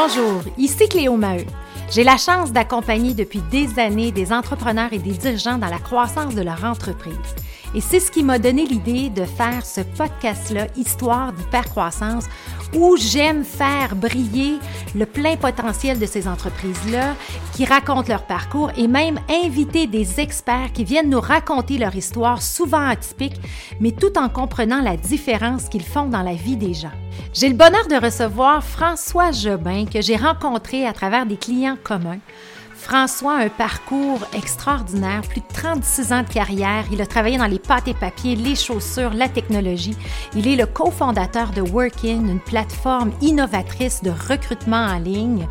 Bonjour, ici Cléo Maheu. J'ai la chance d'accompagner depuis des années des entrepreneurs et des dirigeants dans la croissance de leur entreprise. Et c'est ce qui m'a donné l'idée de faire ce podcast-là, Histoire d'hypercroissance, où j'aime faire briller le plein potentiel de ces entreprises-là, qui racontent leur parcours et même inviter des experts qui viennent nous raconter leur histoire, souvent atypique, mais tout en comprenant la différence qu'ils font dans la vie des gens. J'ai le bonheur de recevoir François Jobin, que j'ai rencontré à travers des clients communs. François a un parcours extraordinaire, plus de 36 ans de carrière. Il a travaillé dans les pâtes et papiers, les chaussures, la technologie. Il est le cofondateur de Workin, une plateforme innovatrice de recrutement en ligne.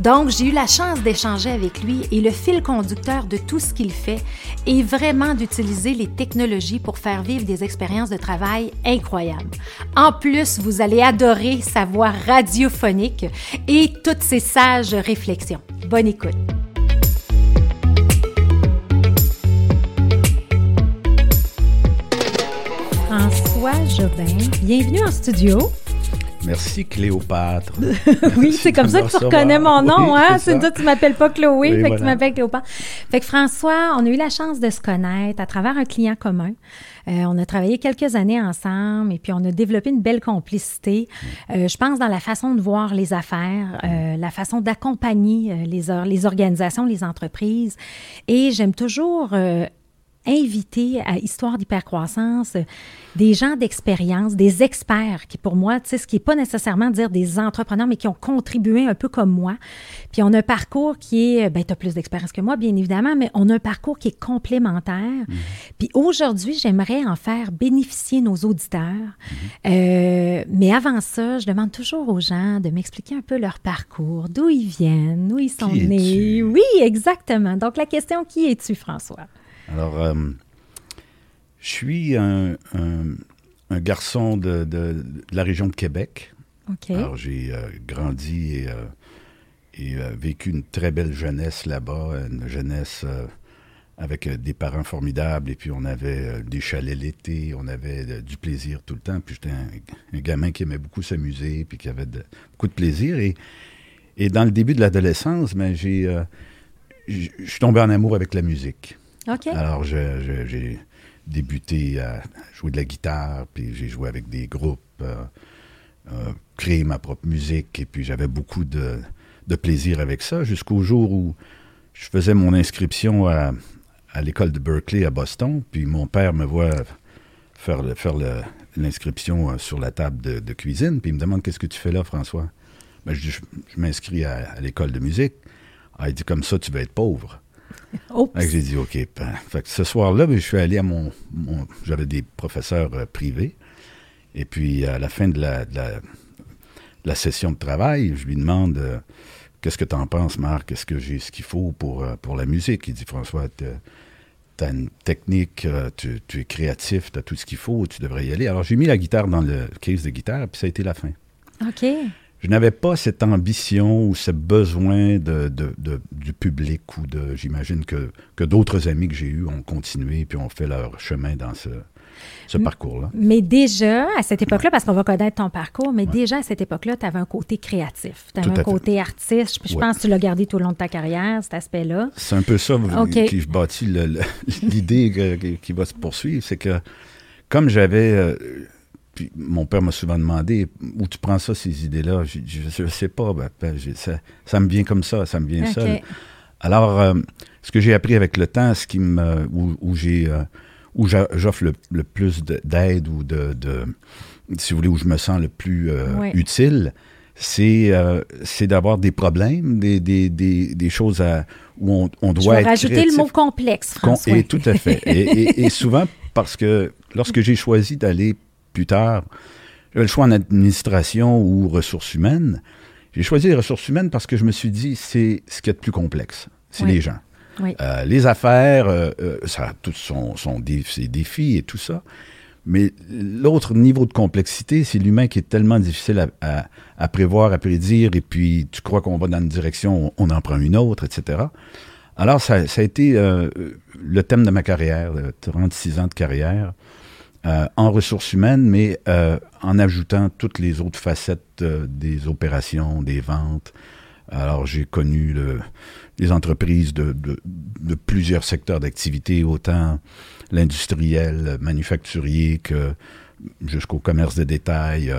Donc, j'ai eu la chance d'échanger avec lui et le fil conducteur de tout ce qu'il fait est vraiment d'utiliser les technologies pour faire vivre des expériences de travail incroyables. En plus, vous allez adorer sa voix radiophonique et toutes ses sages réflexions. Bonne écoute. François Jobin, bienvenue en studio. Merci Cléopâtre. oui, c'est comme ça que tu reconnais mon nom, hein? C'est toi, tu m'appelles pas Chloé, fait que tu m'appelles Cléopâtre. Fait que François, on a eu la chance de se connaître à travers un client commun. Euh, on a travaillé quelques années ensemble et puis on a développé une belle complicité. Euh, je pense dans la façon de voir les affaires, euh, la façon d'accompagner les, les organisations, les entreprises. Et j'aime toujours inviter à Histoire d'hypercroissance des gens d'expérience, des experts qui, pour moi, tu sais, ce qui n'est pas nécessairement dire des entrepreneurs, mais qui ont contribué un peu comme moi. Puis on a un parcours qui est, ben, tu as plus d'expérience que moi, bien évidemment, mais on a un parcours qui est complémentaire. Mhm. Puis aujourd'hui, j'aimerais en faire bénéficier nos auditeurs. Mhm. euh, mais avant ça, je demande toujours aux gens de m'expliquer un peu leur parcours, d'où ils viennent, où ils sont nés. Oui, exactement. Donc la question, qui es-tu, François? Alors, euh, je suis un, garçon de, la région de Québec. Alors, j'ai euh, grandi et, euh, vécu une très belle jeunesse là-bas, une jeunesse avec des parents formidables. Et puis, on avait des chalets l'été, on avait du plaisir tout le temps. Puis, j'étais un, gamin qui aimait beaucoup s'amuser, puis qui avait beaucoup de plaisir. Et, et dans le début de l'adolescence, ben, j'ai, je suis tombé en amour avec la musique. Alors, j'ai débuté à jouer de la guitare, puis j'ai joué avec des groupes, euh, euh, créé ma propre musique, et puis j'avais beaucoup de, plaisir avec ça, jusqu'au jour où je faisais mon inscription à, l'école de Berkeley à Boston, puis mon père me voit faire, l'inscription euh, sur la table de, cuisine, puis il me demande Qu'est-ce que tu fais là, François? Ben, Je, m'inscris à, l'école de musique. Ah, il dit Comme ça, tu vas être pauvre. J'ai dit, OK. Ben, ce soir-là, ben, je suis allé à mon. J'avais des professeurs euh, privés. Et puis, à la fin de la, la, session de travail, je lui demande euh, Qu'est-ce que tu en penses, Marc? Est-ce que j'ai ce qu'il faut pour, euh, pour la musique? Il dit François, tu as une technique, tu, tu, es créatif, tu as tout ce qu'il faut, tu devrais y aller. Alors, j'ai mis la guitare dans le case de guitare, puis ça a été la fin. OK je n'avais pas cette ambition ou ce besoin de, du public ou de. J'imagine que, que d'autres amis que j'ai eus ont continué puis ont fait leur chemin dans ce, ce parcours-là. Mais déjà, à cette époque-là, parce qu'on va connaître ton parcours, mais déjà à cette époque-là, tu avais un côté créatif, tu avais un côté artiste. Je pense que tu l'as gardé tout au long de ta carrière, cet aspect-là. C'est un peu ça qui bâtit l'idée qui va se poursuivre. C'est que comme j'avais. Euh, puis mon père m'a souvent demandé où tu prends ça, ces idées-là? Je ne sais pas. Ben, ben ça, me vient comme ça, ça me vient seul. Alors, euh, ce que j'ai appris avec le temps, ce qui me, où, j'ai, euh, où j'offre le, plus d'aide ou de, si vous voulez, où je me sens le plus euh, utile, c'est, c'est d'avoir des problèmes, des, des, des, choses à, où on, on doit je vais rajouter le mot complexe, François. Et tout à fait. et, et souvent, parce que lorsque j'ai choisi d'aller plus tard, j'avais le choix en administration ou ressources humaines. J'ai choisi les ressources humaines parce que je me suis dit, c'est ce qui est de plus complexe. C'est les gens. Euh, les affaires, euh, euh, ça a tous son, ses défis et tout ça. Mais l'autre niveau de complexité, c'est l'humain qui est tellement difficile à, prévoir, à prédire, et puis tu crois qu'on va dans une direction, on en prend une autre, etc. Alors, ça, ça a été le thème de ma carrière, 36 ans de carrière. Euh, en ressources humaines, mais euh, en ajoutant toutes les autres facettes des opérations, des ventes. Alors, j'ai connu le, les entreprises de, plusieurs secteurs d'activité, autant l'industriel, manufacturier que jusqu'au commerce de détail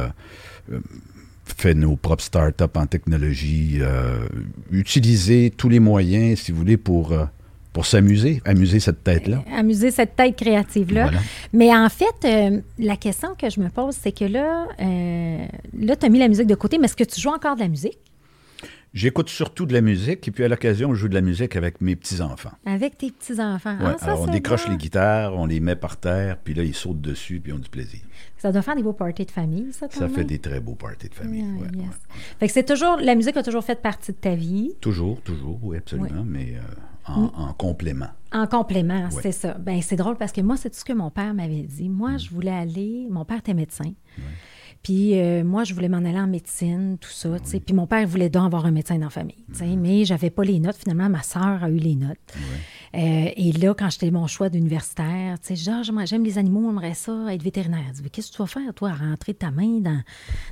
fait nos propres startups en technologie, euh, utiliser tous les moyens, si vous voulez, pour, euh, pour s'amuser, amuser cette tête-là. Euh, amuser cette tête créative-là. Mais en fait, la question que je me pose, c'est que là, là tu as mis la musique de côté, mais est-ce que tu joues encore de la musique? J'écoute surtout de la musique et puis à l'occasion, je joue de la musique avec mes petits-enfants. Avec tes petits-enfants. Ah, alors, on décroche les guitares, on les met par terre, puis là, ils sautent dessus, puis ils ont du plaisir. Ça doit faire des beaux parties de famille, ça, Ça fait des très beaux parties de famille, oui. Fait que c'est toujours, la musique a toujours fait partie de ta vie. Toujours, toujours, oui, absolument, mais euh, mm. en, complément. En complément, c'est ça. Ben c'est drôle parce que moi, c'est tout ce que mon père m'avait dit. Moi, mm. je voulais aller, mon père était médecin. Puis euh, moi, je voulais m'en aller en médecine, tout ça. Puis mon père voulait donc avoir un médecin dans la famille. Mais j'avais pas les notes. Finalement, ma sœur a eu les notes. Euh, et là, quand j'étais mon choix d'universitaire, tu sais, genre, j'aime les animaux, j'aimerais ça, être vétérinaire. Je dis, qu'est-ce que tu vas faire, toi, à rentrer ta main dans,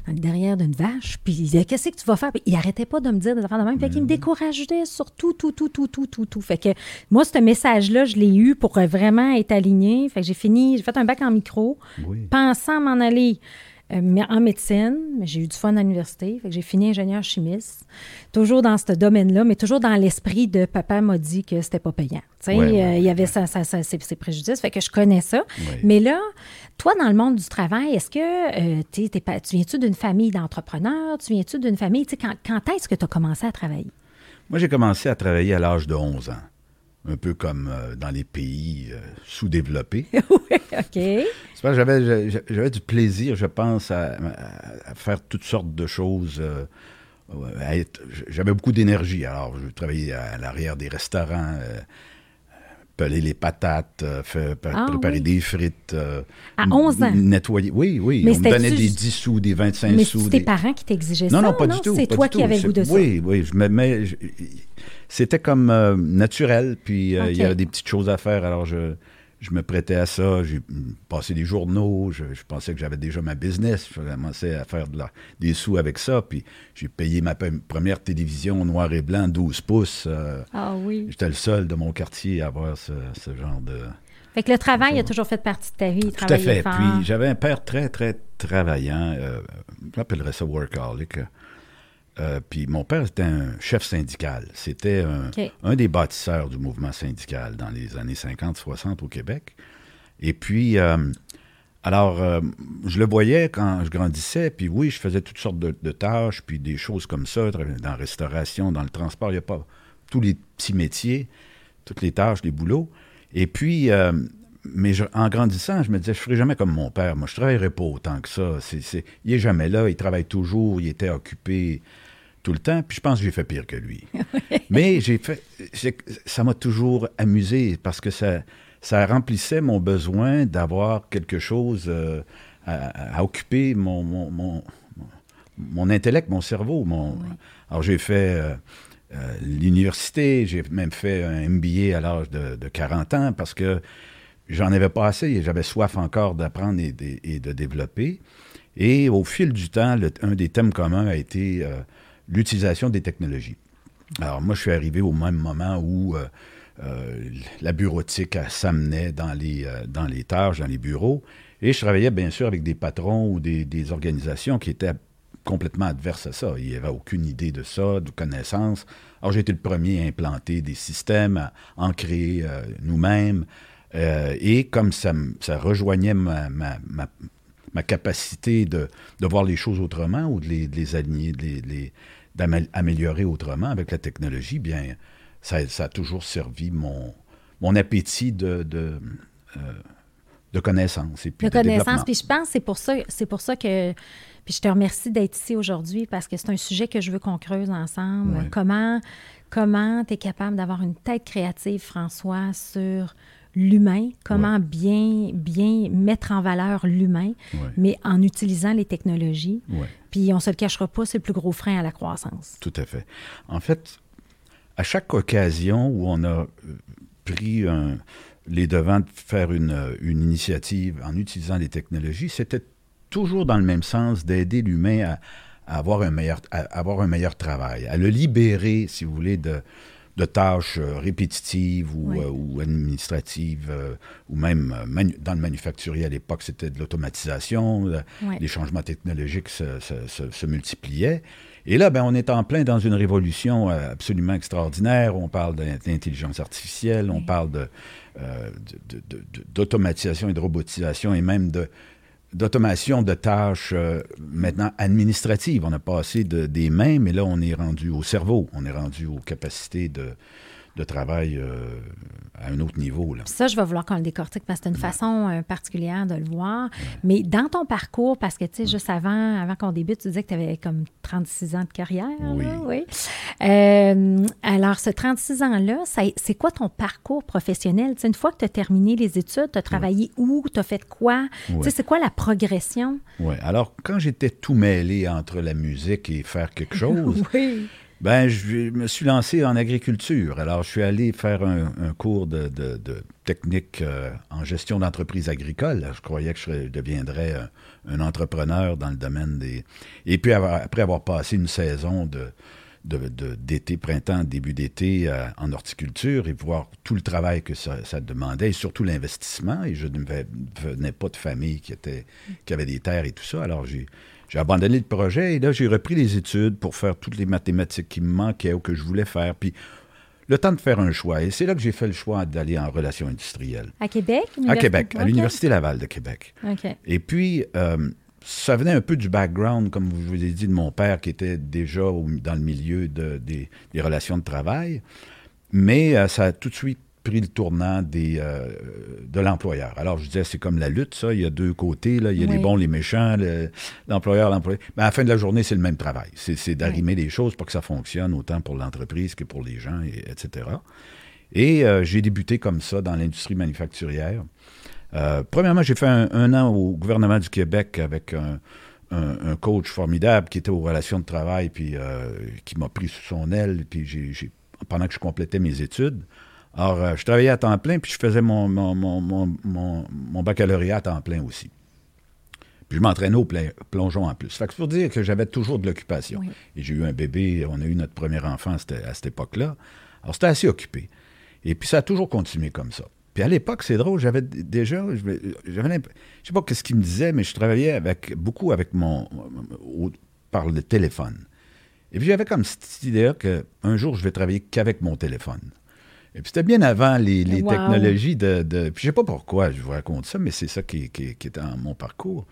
dans le derrière d'une vache? Puis il qu'est-ce que tu vas faire? Puis il arrêtait pas de me dire des affaires de même. Fait qu'il me mm-hmm. décourageait sur tout, tout, tout, tout, tout, tout, tout. Fait que moi, ce message-là, je l'ai eu pour vraiment être aligné. Fait que j'ai fini, j'ai fait un bac en micro, pensant m'en aller euh, en médecine, mais j'ai eu du fun à l'université. J'ai fini ingénieur chimiste, toujours dans ce domaine-là, mais toujours dans l'esprit de papa m'a dit que c'était pas payant. Euh, il y avait ça, ça, ses, préjudices, fait que je connais ça. Mais là, toi, dans le monde du travail, est-ce que euh, tu viens-tu d'une famille d'entrepreneurs? Tu viens-tu d'une famille? Quand, quand est-ce que tu as commencé à travailler? Moi, j'ai commencé à travailler à l'âge de 11 ans un peu comme euh, dans les pays euh, sous-développés. oui, OK. J'avais, j'avais du plaisir, je pense, à, faire toutes sortes de choses. Euh, j'avais beaucoup d'énergie. Alors, je travaillais à l'arrière des restaurants, peler les patates, faire, ah préparer des frites. à 11 ans? Nettoyer. Oui, oui. on me donnait des 10 sous, des 25 mais sous. Mais c'est tes parents qui t'exigeaient ça? Non, non, pas du tout. C'est toi qui avais le goût de ça? Oui, oui. Je me mets c'était comme euh, naturel, puis euh, il y avait des petites choses à faire, alors je, je me prêtais à ça. J'ai passé des journaux, je, pensais que j'avais déjà ma business, je commençais à faire de la, des sous avec ça, puis j'ai payé ma première télévision noir et blanc, 12 pouces. Euh, ah oui. J'étais le seul de mon quartier à avoir ce, genre de... Fait que le travail a toujours fait partie de ta vie. Tout à fait. Puis j'avais un père très, très travaillant. J'appellerais ça workaholic. Euh, puis mon père était un chef syndical. C'était un, des bâtisseurs du mouvement syndical dans les années 50-60 au Québec. Et puis, euh, alors, euh, je le voyais quand je grandissais, puis oui, je faisais toutes sortes de, tâches, puis des choses comme ça, dans la restauration, dans le transport, il n'y a pas tous les petits métiers, toutes les tâches, les boulots. Et puis, mais en grandissant, je me disais, je ne ferai jamais comme mon père. Moi, je ne travaillerai pas autant que ça. il n'est jamais là, il travaille toujours, il était occupé tout le temps, puis je pense que j'ai fait pire que lui. Mais j'ai fait, ça m'a toujours amusé parce que ça, ça remplissait mon besoin d'avoir quelque chose euh, à, occuper mon, mon, mon, intellect, mon cerveau. Mon... Alors j'ai fait euh, euh, l'université, j'ai même fait un MBA à l'âge de, 40 ans parce que j'en avais pas assez et j'avais soif encore d'apprendre et, de développer. Et au fil du temps, un des thèmes communs a été l'utilisation des technologies. Alors moi, je suis arrivé au même moment où euh, euh, la bureautique s'amenait dans les, euh, dans les tâches, dans les bureaux, et je travaillais bien sûr avec des patrons ou des, organisations qui étaient complètement adverses à ça. Il n'y avait aucune idée de ça, de connaissance. Alors j'ai été le premier à implanter des systèmes, à en créer nous-mêmes, et comme ça, rejoignait ma, capacité de, voir les choses autrement ou de les, de les aligner, de les d'améliorer autrement avec la technologie, bien, ça, a toujours servi mon, mon appétit de, de, euh, de connaissances. Et puis de, connaissances, puis je pense c'est pour ça, c'est pour ça que puis je te remercie d'être ici aujourd'hui parce que c'est un sujet que je veux qu'on creuse ensemble. Comment comment tu es capable d'avoir une tête créative, François, sur l'humain, comment bien, bien mettre en valeur l'humain, mais en utilisant les technologies? Puis on ne se le cachera pas, c'est le plus gros frein à la croissance. Tout à fait. En fait, à chaque occasion où on a euh, pris les devants de faire une, initiative en utilisant les technologies, c'était toujours dans le même sens d'aider l'humain à avoir un meilleur travail, à le libérer, si vous voulez, de, de tâches euh, répétitives ou, euh, administratives, euh, ou même dans le manufacturier à l'époque, c'était de l'automatisation, les changements technologiques se, multipliaient. Et là, ben, on est en plein dans une révolution absolument extraordinaire. On parle d'intelligence artificielle, on parle d'automatisation et de robotisation et même de, d'automation de tâches euh, maintenant administratives. On a passé de, des mains, mais là, on est rendu au cerveau, on est rendu aux capacités de, de travail euh, à un autre niveau. Là. Ça, je vais vouloir qu'on le décortique parce que c'est une façon euh, particulière de le voir. Mais dans ton parcours, parce que, tu sais, juste avant, avant qu'on débute, tu disais que tu avais comme 36 ans de carrière. Oui. oui. Euh, alors, ce 36 ans-là, c'est quoi ton parcours professionnel? une fois que tu as terminé les études, tu as travaillé où? Tu as fait quoi? Tu sais, c'est quoi la progression? Oui. Alors, quand j'étais tout mêlé entre la musique et faire quelque chose, oui. Ben, je me suis lancé en agriculture. Alors, je suis allé faire un, cours de, technique euh, en gestion d'entreprise agricole. Je croyais que je deviendrais un, entrepreneur dans le domaine des... Et puis, après avoir passé une saison de, d'été, printemps, début d'été euh, en horticulture et voir tout le travail que ça, demandait et surtout l'investissement. Et je ne venais pas de famille qui, qui avait des terres et tout ça. Alors, j'ai j'ai abandonné le projet et là, j'ai repris les études pour faire toutes les mathématiques qui me manquaient ou que je voulais faire. Puis le temps de faire un choix. Et c'est là que j'ai fait le choix d'aller en relations industrielles. À Québec? À Québec, à l'Université Laval de Québec. Et puis, euh, ça venait un peu du background, comme je vous ai dit, de mon père qui était déjà dans le milieu des, relations de travail. Mais euh, ça a tout de suite pris le tournant des, euh, de l'employeur. Alors, je disais, c'est comme la lutte, ça. Il y a deux côtés. Là. Il y a les bons, les méchants, l'employeur, l'employé. Mais à la fin de la journée, c'est le même travail. C'est d'arrimer les choses pour que ça fonctionne, autant pour l'entreprise que pour les gens, et, etc. Et euh, j'ai débuté comme ça dans l'industrie manufacturière. Euh, premièrement, j'ai fait un, an au gouvernement du Québec avec un, coach formidable qui était aux relations de travail, puis qui m'a pris sous son aile, puis j'ai, pendant que je complétais mes études. Alors, euh, je travaillais à temps plein, puis je faisais mon, mon, baccalauréat à temps plein aussi. Puis je m'entraînais au plongeon en plus. Fait que pour dire que j'avais toujours de l'occupation. Et j'ai eu un bébé, on a eu notre premier enfant à cette époque-là. Alors, c'était assez occupé. Et puis, ça a toujours continué comme ça. Puis à l'époque, c'est drôle, j'avais déjà, j'avais, je sais pas ce qu'il me disait, mais je travaillais avec, beaucoup avec mon, par le téléphone. Et puis j'avais comme cette idée qu'un jour, je vais travailler qu'avec mon téléphone. Et puis c'était bien avant les, technologies de, de, Puis je sais pas pourquoi je vous raconte ça, mais c'est ça qui, qui, est dans mon parcours.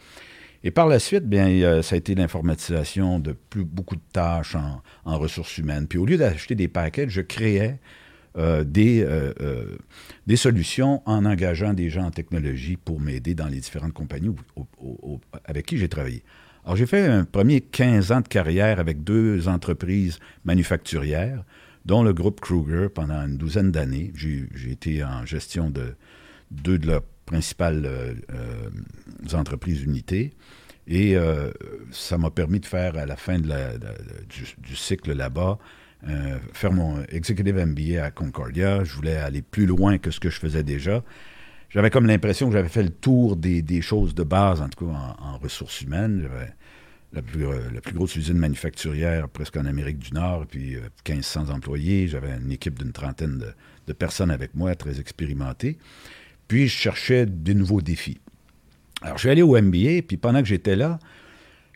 Et par la suite, bien, ça a été l'informatisation de plus, beaucoup de tâches en, ressources humaines. Puis au lieu d'acheter des paquets, je créais euh, des, euh, euh, des solutions en engageant des gens en technologie pour m'aider dans les différentes compagnies avec qui j'ai travaillé. Alors j'ai fait un premier 15 ans de carrière avec deux entreprises manufacturières dont le groupe Kruger pendant une douzaine d'années. J'ai été en gestion de deux de leurs principales euh, euh, entreprises unités. Et euh, ça m'a permis de faire, à la fin du, cycle là-bas, faire mon executive MBA à Concordia. Je voulais aller plus loin que ce que je faisais déjà. J'avais comme l'impression que j'avais fait le tour des, choses de base, en tout cas en, en ressources humaines. Euh, la plus, grosse usine manufacturière presque en Amérique du Nord, puis 1500 euh, employés. J'avais une équipe d'une trentaine de, personnes avec moi, très expérimentées. Puis je cherchais des nouveaux défis. Alors je suis allé au MBA, puis pendant que j'étais là,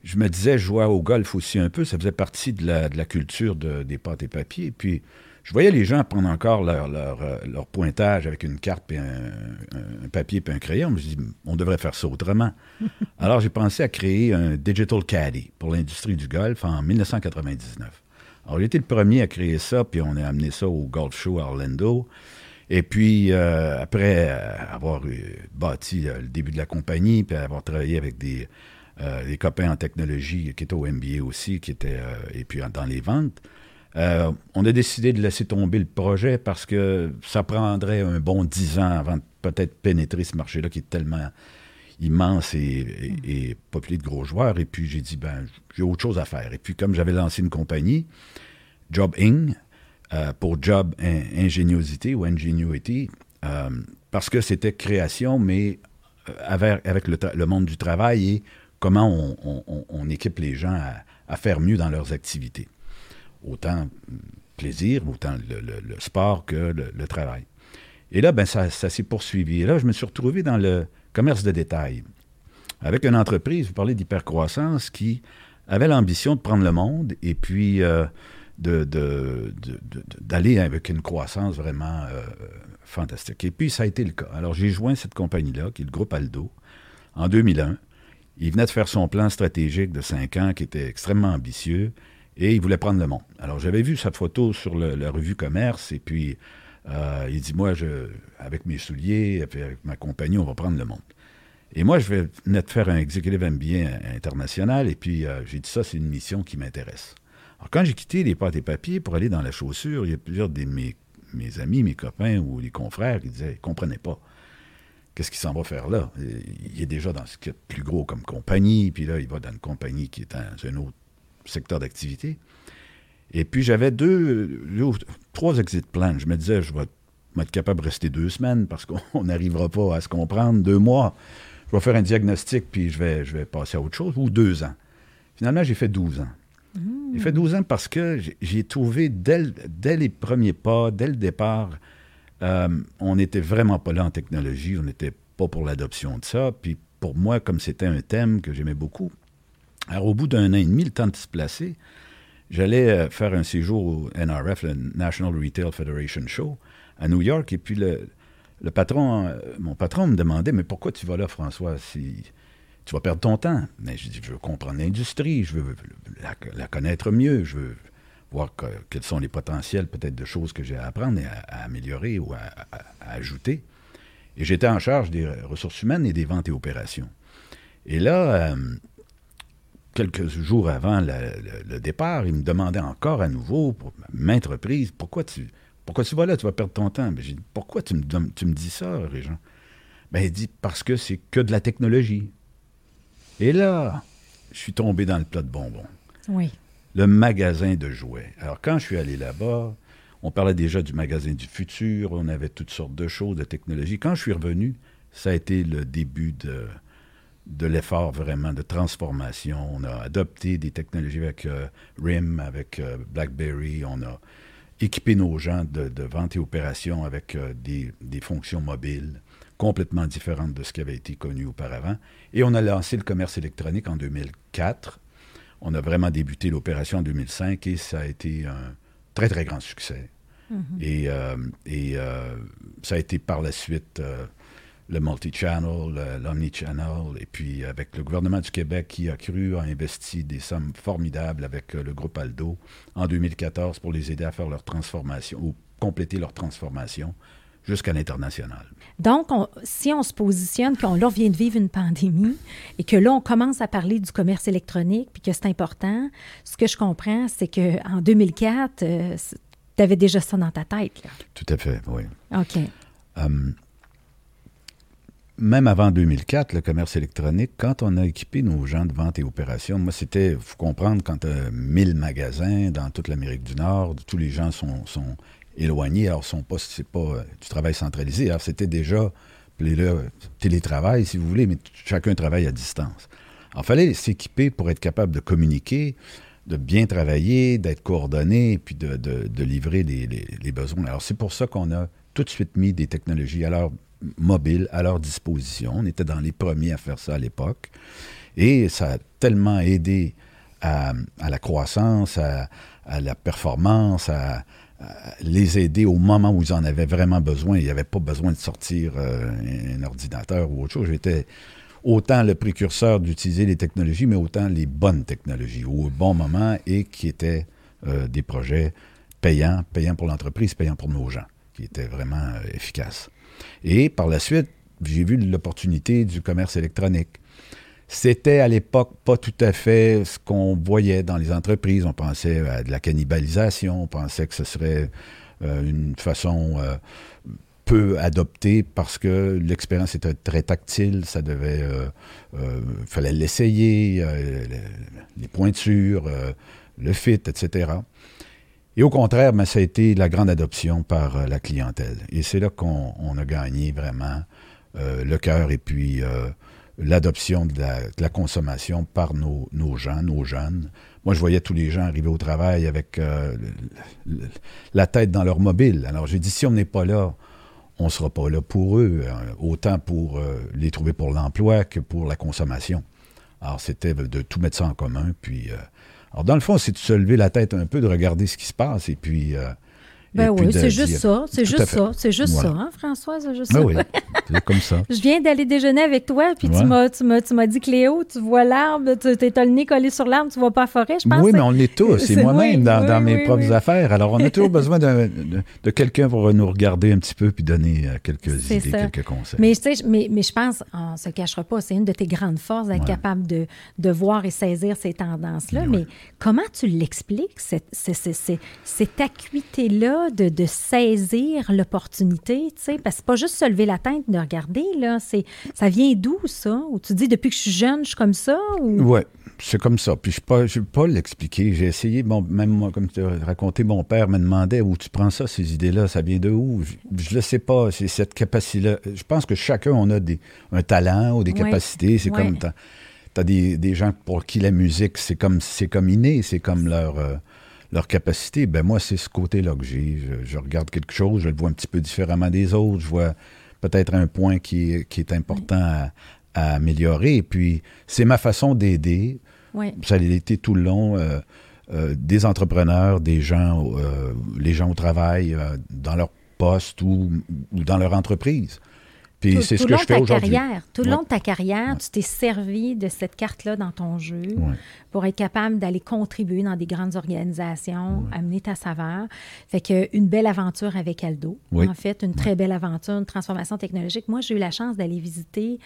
je me disais, je jouais au golf aussi un peu, ça faisait partie de la, culture des pâtes et papiers. Je voyais les gens prendre encore leur, leur, euh, pointage avec une carte, puis un, papier, puis un crayon. Je me suis dit, on devrait faire ça autrement. Alors, j'ai pensé à créer un Digital Caddy pour l'industrie du golf en 1999. Alors, j'ai été le premier à créer ça, puis on a amené ça au Golf Show à Orlando. Et puis, euh, après avoir bâti le début de la compagnie, puis avoir travaillé avec des, euh, des copains en technologie qui étaient au MBA aussi, qui étaient, et puis dans les ventes, euh, on a décidé de laisser tomber le projet parce que ça prendrait un bon dix ans avant de peut-être pénétrer ce marché-là qui est tellement immense et, peuplé de gros joueurs. Et puis j'ai dit, ben, j'ai autre chose à faire. Et puis comme j'avais lancé une compagnie, Job Ing, euh, pour Job Ingéniosité ou Ingenuity, euh, parce que c'était création, mais avec le, monde du travail et comment on, équipe les gens à, faire mieux dans leurs activités. Autant plaisir, autant le, sport que le, travail. Et là, ben, ça, s'est poursuivi. Et là, je me suis retrouvé dans le commerce de détail avec une entreprise, vous parlez d'hypercroissance, qui avait l'ambition de prendre le monde et puis euh, d'aller avec une croissance vraiment euh, fantastique. Et puis, ça a été le cas. Alors, j'ai joint cette compagnie-là, qui est le groupe Aldo, en 2001. Il venait de faire son plan stratégique de cinq ans qui était extrêmement ambitieux et il voulait prendre le monde. Alors, j'avais vu sa photo sur la revue Commerce et puis euh, il dit Moi, je, avec mes souliers, avec ma compagnie, on va prendre le monde. Et moi, je venir de faire un executive MBA international, et puis euh, j'ai dit ça, c'est une mission qui m'intéresse. Alors, quand j'ai quitté les pâtes et papiers pour aller dans la chaussure, il y a plusieurs de mes, amis, mes copains ou les confrères qui disaient, ils ne comprenaient pas. Qu'est-ce qu'il s'en va faire là? Il est déjà dans ce qui est plus gros comme compagnie, puis là, il va dans une compagnie qui est dans un autre secteur d'activité. Et puis, j'avais deux, trois exit plans. Je me disais, je vais être capable de rester deux semaines parce qu'on n'arrivera pas à se comprendre. Deux mois, je vais faire un diagnostic, puis je vais, je vais passer à autre chose, ou deux ans. Finalement, j'ai fait 12 ans. J'ai fait 12 ans parce que j'ai trouvé, dès, dès, les premiers pas, dès le départ, euh, on n'était vraiment pas là en technologie, on n'était pas pour l'adoption de ça. Puis pour moi, comme c'était un thème que j'aimais beaucoup, alors au bout d'un an et demi, le temps de se placer, j'allais euh, faire un séjour au NRF, le National Retail Federation Show, à New York, et puis le, patron, euh, mon patron me demandait, mais pourquoi tu vas là, François, si tu vas perdre ton temps? Mais je dis, je veux comprendre l'industrie, je veux la, connaître mieux, je veux voir quels sont les potentiels peut-être de choses que j'ai à apprendre et à, améliorer ou à, ajouter. Et j'étais en charge des ressources humaines et des ventes et opérations. Et là, euh, quelques jours avant le, départ, il me demandait encore à nouveau, pour maintes reprises, pourquoi tu pourquoi tu vas là, tu vas perdre ton temps? Ben, j'ai dit, pourquoi tu me, tu me dis ça, Régent? Ben, il dit, parce que c'est que de la technologie. Et là, je suis tombé dans le plat de bonbons. Oui. Le magasin de jouets. Alors, quand je suis allé là-bas, on parlait déjà du magasin du futur, on avait toutes sortes de choses, de technologies. Quand je suis revenu, ça a été le début de, de l'effort vraiment de transformation. On a adopté des technologies avec euh, RIM, avec euh, BlackBerry, on a équiper nos gens de, vente et opération avec euh, des, fonctions mobiles complètement différentes de ce qui avait été connu auparavant. Et on a lancé le commerce électronique en 2004. On a vraiment débuté l'opération en 2005 et ça a été un très, très grand succès. Mm-hmm. Et, et ça a été par la suite le multi-channel, l'omni-channel, et puis avec le gouvernement du Québec qui a cru, a investi des sommes formidables avec euh, le groupe Aldo en 2014 pour les aider à faire leur transformation ou compléter leur transformation jusqu'à l'international. Donc, si on se positionne, qu'on là, vient de vivre une pandémie et que là, on commence à parler du commerce électronique, puis que c'est important, ce que je comprends, c'est qu'en 2004, tu avais déjà ça dans ta tête. Là. Tout à fait, oui. OK. Hum, même avant 2004, le commerce électronique, quand on a équipé nos gens de vente et opération, moi, c'était, il faut comprendre, quand tu as 1000 magasins dans toute l'Amérique du Nord, tous les gens sont, sont éloignés, alors sont pas, c'est pas euh, du travail centralisé. Alors, c'était déjà, le télétravail, si vous voulez, mais chacun travaille à distance. Alors, il fallait s'équiper pour être capable de communiquer, de bien travailler, d'être coordonné, puis de, de, livrer les, les, besoins. Alors, c'est pour ça qu'on a tout de suite mis des technologies. Alors, mobiles à leur disposition. On était dans les premiers à faire ça à l'époque. Et ça a tellement aidé à, la croissance, à, la performance, à, les aider au moment où ils en avaient vraiment besoin. Il n'y avait pas besoin de sortir euh, un ordinateur ou autre chose. J'étais autant le précurseur d'utiliser les technologies, mais autant les bonnes technologies au bon moment et qui étaient euh, des projets payants, payants pour l'entreprise, payants pour nos gens, qui étaient vraiment euh, efficaces. Et par la suite, j'ai vu l'opportunité du commerce électronique. C'était à l'époque pas tout à fait ce qu'on voyait dans les entreprises. On pensait à de la cannibalisation, on pensait que ce serait euh, une façon euh, peu adoptée parce que l'expérience était très tactile, ça devait, euh, fallait l'essayer, les pointures, le fit, etc. Et au contraire, mais ça a été la grande adoption par euh, la clientèle. Et c'est là qu'on a gagné vraiment euh, le cœur et puis euh, l'adoption de, la, consommation par nos, gens, nos jeunes. Moi, je voyais tous les gens arriver au travail avec la tête dans leur mobile. Alors, j'ai dit, si on n'est pas là, on ne sera pas là pour eux, autant pour les trouver pour l'emploi que pour la consommation. Alors, c'était de tout mettre ça en commun, puis alors, dans le fond, c'est de se lever la tête un peu, de regarder ce qui se passe et puis euh, ben oui, c'est juste ça. C'est juste ça. C'est juste ça, hein, Françoise? Juste ben oui, c'est comme ça. Je viens d'aller déjeuner avec toi, puis tu m'as dit, Cléo, tu vois l'arbre, tu as le nez collé sur l'arbre, tu vois pas la forêt, je pense. Oui, mais on l'est tous. C'est moi-même dans, mes propres affaires. Alors, on a toujours besoin de, de, quelqu'un pour nous regarder un petit peu puis donner euh, quelques idées, quelques conseils. Mais, mais, mais je pense, on ne se cachera pas, c'est une de tes grandes forces d'être capable de, de voir et saisir ces tendances-là. Mais comment tu l'expliques, cette, cette acuité-là de, saisir l'opportunité, tu sais, parce que c'est pas juste se lever la tête de regarder, là, c'est, ça vient d'où, ça? Ou tu dis, depuis que je suis jeune, je suis comme ça? Ou... Oui, c'est comme ça. Puis je ne peux pas l'expliquer. J'ai essayé, bon, même moi, comme tu as raconté, mon père me demandait où tu prends ça, ces idées-là, ça vient de où? Je ne le sais pas, c'est cette capacité-là. Je pense que chacun, on a des, un talent ou des capacités. C'est comme, tu as, des, des, gens pour qui la musique, c'est comme, c'est comme inné, c'est comme leur... Euh, leur capacité, ben moi, c'est ce côté-là que j'ai. Je, regarde quelque chose, je le vois un petit peu différemment des autres, je vois peut-être un point qui, est important à, améliorer. Et puis, c'est ma façon d'aider. Ça a été tout le long. Euh, euh, des entrepreneurs, des gens, euh, les gens au travail, dans leur poste ou, ou dans leur entreprise c'est ce que je fais aujourd'hui. Tout le long de ta carrière, tu t'es servi de cette carte-là dans ton jeu pour être capable d'aller contribuer dans des grandes organisations, amener ta saveur. Fait que une belle aventure avec Aldo. En fait, une très belle aventure, une transformation technologique. Moi, j'ai eu la chance d'aller visiter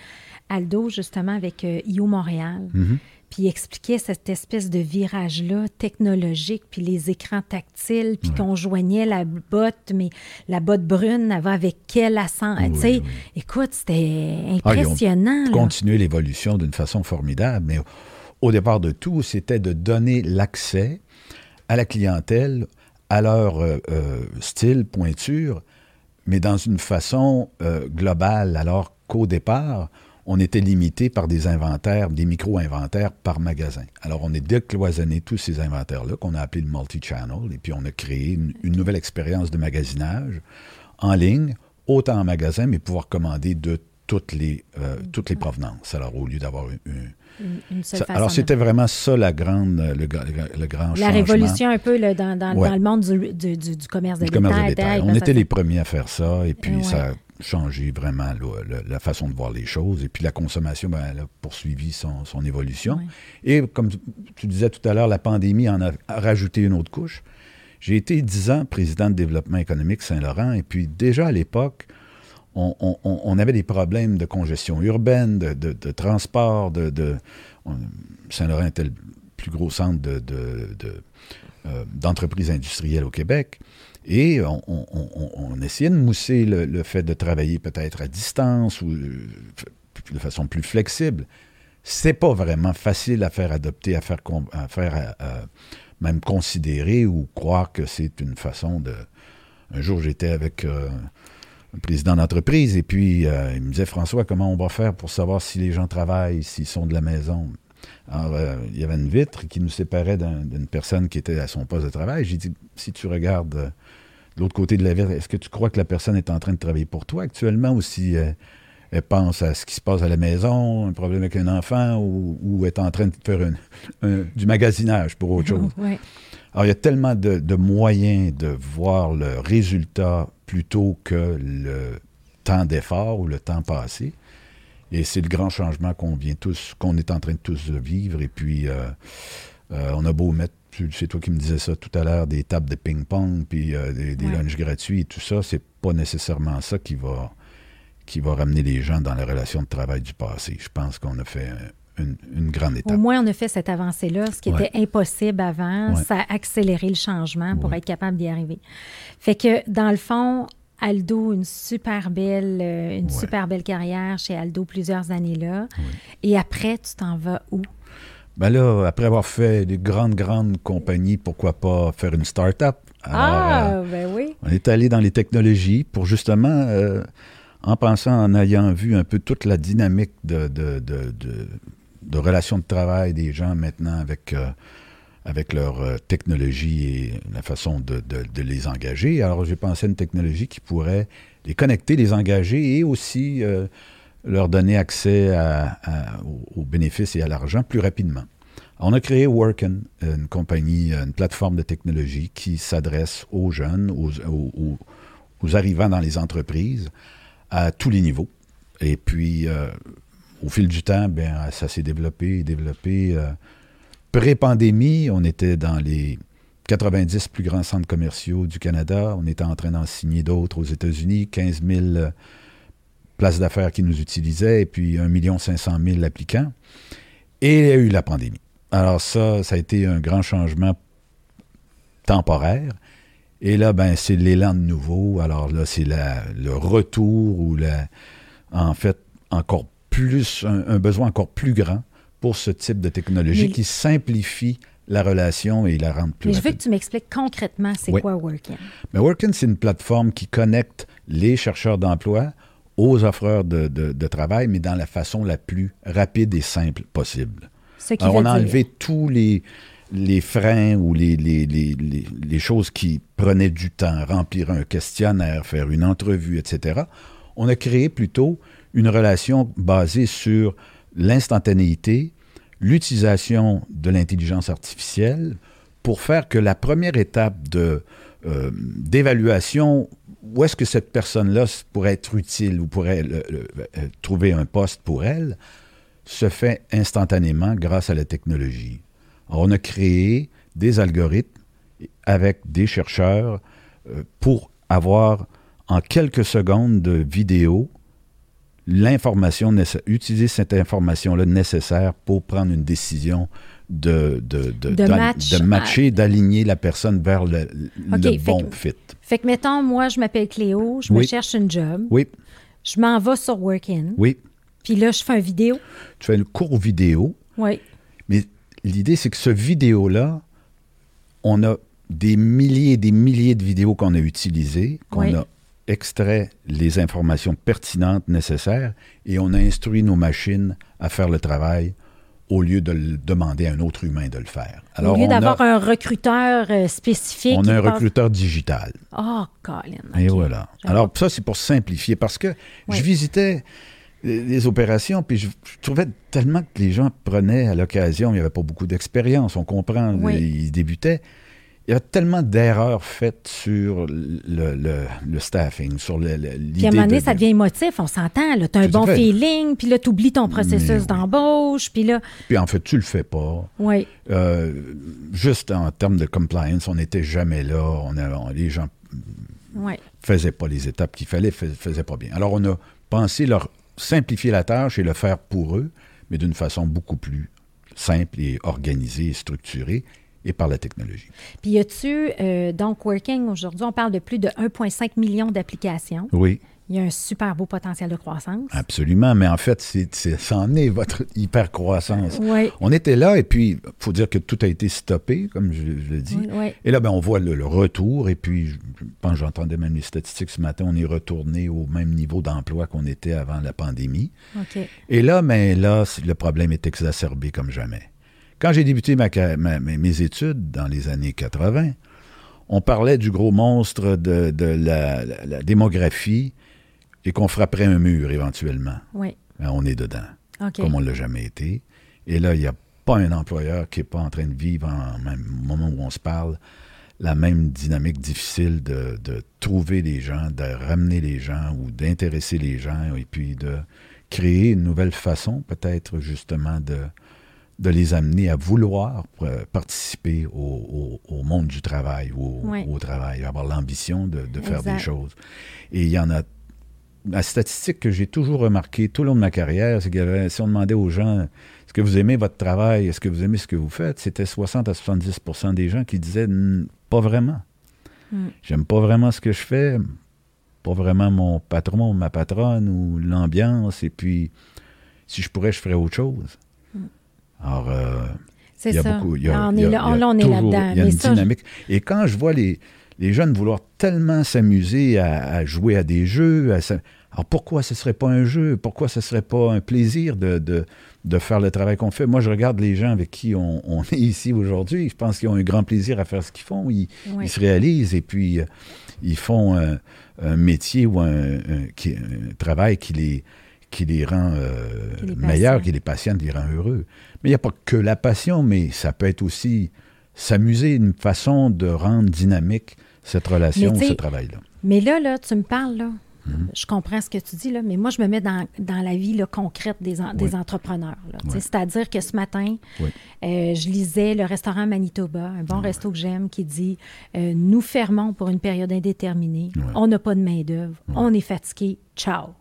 Aldo justement avec euh, IO Montréal. Mm-hmm puis il expliquait cette espèce de virage-là technologique, puis les écrans tactiles, puis qu'on joignait la botte, mais la botte brune, va avec quel ascenseur? tu sais, écoute, c'était ah, impressionnant. Ah, continuer l'évolution d'une façon formidable, mais au départ de tout, c'était de donner l'accès à la clientèle, à leur euh, euh, style, pointure, mais dans une façon euh, globale, alors qu'au départ, on était limité par des inventaires, des micro-inventaires par magasin. Alors, on est décloisonné tous ces inventaires-là qu'on a appelé le multi-channel, et puis on a créé une, nouvelle expérience de magasinage en ligne, autant en magasin, mais pouvoir commander de toutes les, euh, toutes les provenances. Alors, au lieu d'avoir une, une, seule façon alors, c'était vraiment ça la grande, le, le, grand La révolution un peu dans, dans, le monde du, du, commerce de détail. On était les premiers à faire ça, et puis ça changé vraiment la façon de voir les choses. Et puis la consommation, ben, elle a poursuivi son, évolution. Et comme tu disais tout à l'heure, la pandémie en a rajouté une autre couche. J'ai été dix ans président de développement économique Saint-Laurent. Et puis déjà à l'époque, on, avait des problèmes de congestion urbaine, de, transport. De, Saint-Laurent était le plus gros centre d'entreprises industrielles au Québec. Et on, essayait de mousser le, fait de travailler peut-être à distance ou euh, de façon plus flexible. C'est pas vraiment facile à faire adopter, à faire, à faire même considérer ou croire que c'est une façon de. Un jour, j'étais avec euh, un président d'entreprise et puis euh, il me disait François, comment on va faire pour savoir si les gens travaillent, s'ils sont de la maison? Alors, il y avait une vitre qui nous séparait d'une personne qui était à son poste de travail. J'ai dit, si tu regardes de l'autre côté de la ville, est-ce que tu crois que la personne est en train de travailler pour toi actuellement ou si euh, elle pense à ce qui se passe à la maison, un problème avec un enfant ou, est en train de faire du magasinage pour autre chose? Alors, il y a tellement de, moyens de voir le résultat plutôt que le temps d'effort ou le temps passé. Et c'est le grand changement qu'on vient tous, qu'on est en train de tous vivre. Et puis, euh, euh, on a beau mettre c'est toi qui me disais ça tout à l'heure, des tables de ping-pong, puis euh, des, des lunchs gratuits et tout ça, c'est pas nécessairement ça qui va, qui va ramener les gens dans la relation de travail du passé. Je pense qu'on a fait une, grande étape. Au moins, on a fait cette avancée-là, ce qui était impossible avant. Ça a accéléré le changement pour être capable d'y arriver. Fait que, dans le fond, Aldo, une super belle, euh, une super belle carrière chez Aldo plusieurs années là. Et après, tu t'en vas où? Ben là, après avoir fait des grandes, grandes compagnies, pourquoi pas faire une start-up? ah, ben oui. On est allé dans les technologies pour justement, en pensant, en ayant vu un peu toute la dynamique de, de, de, de relations de travail des gens maintenant avec avec leur euh, technologie et la façon de, les engager. Alors, j'ai pensé à une technologie qui pourrait les connecter, les engager et aussi euh, leur donner accès aux, bénéfices et à l'argent plus rapidement. On a créé Workin, une compagnie, une plateforme de technologie qui s'adresse aux jeunes, aux, arrivants dans les entreprises, à tous les niveaux. Et puis, euh, au fil du temps, bien, ça s'est développé, développé. Pré-pandémie, on était dans les 90 plus grands centres commerciaux du Canada. On était en train d'en signer d'autres aux États-Unis, 15 000 euh, places d'affaires qui nous utilisaient et puis 1 500 000 applicants. Et il y a eu la pandémie. Alors ça, ça a été un grand changement temporaire. Et là, ben, c'est l'élan de nouveau. Alors là, c'est le retour ou la, en fait, encore plus, un besoin encore plus grand pour ce type de technologie qui simplifie la relation et la rend plus Mais je veux que tu m'expliques concrètement c'est quoi Workin? Mais Workin, c'est une plateforme qui connecte les chercheurs d'emploi aux offreurs de, travail, mais dans la façon la plus rapide et simple possible. Alors, on a enlevé tous les, les freins ou les, les, les, les, choses qui prenaient du temps, remplir un questionnaire, faire une entrevue, etc. On a créé plutôt une relation basée sur l'instantanéité, l'utilisation de l'intelligence artificielle pour faire que la première étape euh, d'évaluation, où est-ce que cette personne-là pourrait être utile ou pourrait euh, trouver un poste pour elle, se fait instantanément grâce à la technologie. on a créé des algorithmes avec des chercheurs euh, pour avoir en quelques secondes de vidéo l'information, utiliser cette information-là nécessaire pour prendre une décision de, de, de, matcher, d'aligner la personne vers le, bon fit. Fait que, mettons, moi, je m'appelle Cléo, je me cherche un job. Oui. Je m'en vais sur Workin. Oui. Puis là, je fais une vidéo. Tu fais une courte vidéo. Oui. Mais l'idée, c'est que ce vidéo-là, on a des milliers et des milliers de vidéos qu'on a utilisées, qu'on a extrait les informations pertinentes nécessaires et on a instruit nos machines à faire le travail au lieu de le demander à un autre humain de le faire. Alors, au lieu d'avoir un recruteur euh, spécifique. On a un recruteur digital. Oh, Colin. Et voilà. Alors, ça, c'est pour simplifier parce que je visitais les opérations, puis je, trouvais tellement que les gens prenaient à l'occasion, il n'y avait pas beaucoup d'expérience, on comprend, ils débutaient il y a tellement d'erreurs faites sur le, staffing, sur l'idée. Puis à un moment donné, ça devient émotif, on s'entend. Tu as un bon feeling, puis là, tu oublies ton processus d'embauche, puis là. Puis en fait, tu le fais pas. Oui. Euh, juste en termes de compliance, on n'était jamais là. On, les gens ne faisaient pas les étapes qu'il fallait, ne faisaient pas bien. Alors, on a pensé leur simplifier la tâche et le faire pour eux, mais d'une façon beaucoup plus simple et organisée et structurée et par la technologie. Puis y a-tu, euh, donc Working, aujourd'hui, on parle de plus de 1,5 million d'applications. Oui. Il y a un super beau potentiel de croissance. Absolument, mais en fait, c'est, c'en est votre hyper croissance. Oui. On était là et puis, il faut dire que tout a été stoppé, comme je, le dis. Oui, Et là, ben, on voit le, retour et puis, je pense j'entendais même les statistiques ce matin, on est retourné au même niveau d'emploi qu'on était avant la pandémie. OK. Et là, ben, là, le problème est exacerbé comme jamais. Quand j'ai débuté mes études dans les années 80, on parlait du gros monstre de, la, démographie et qu'on frapperait un mur éventuellement. Oui. Ben, on est dedans, comme on ne l'a jamais été. Et là, il n'y a pas un employeur qui n'est pas en train de vivre, en même moment où on se parle, la même dynamique difficile de, de trouver les gens, de ramener les gens ou d'intéresser les gens et puis de créer une nouvelle façon peut-être justement de, de les amener à vouloir euh, participer au, monde du travail ou au, travail, avoir l'ambition de, faire des choses. Et il y en a. La statistique que j'ai toujours remarqué tout au long de ma carrière, c'est que si on demandait aux gens est-ce que vous aimez votre travail, est-ce que vous aimez ce que vous faites, c'était 60 à 70% des gens qui disaient pas vraiment. Hmm. J'aime pas vraiment ce que je fais, pas vraiment mon patron, ma patronne ou l'ambiance, et puis si je pourrais, je ferais autre chose. Alors, euh, il y a beaucoup. Il y a, on est là, on est là-dedans. Il y a une dynamique. Et quand je vois les, les jeunes vouloir tellement s'amuser à, jouer à des jeux. alors pourquoi ce ne serait pas un jeu? Pourquoi ce ne serait pas un plaisir de, de, faire le travail qu'on fait? Moi, je regarde les gens avec qui on, est ici aujourd'hui. Je pense qu'ils ont un grand plaisir à faire ce qu'ils font. Ils, se réalisent et puis euh, ils font un, métier ou un, travail qui les, qui les rend euh, meilleurs, qui les passionne, qui les rend heureux. Mais il n'y a pas que la passion, mais ça peut être aussi s'amuser, une façon de rendre dynamique cette relation, ce travail-là. Mais là, là, tu me parles, là. Mhm. Je comprends ce que tu dis, là, mais moi, je me mets dans, la vie là, concrète des, des entrepreneurs. C'est-à-dire que ce matin, euh, je lisais le restaurant Manitoba, un bon resto que j'aime, qui dit euh, Nous fermons pour une période indéterminée, on n'a pas de main-d'œuvre, on est fatigué, ciao.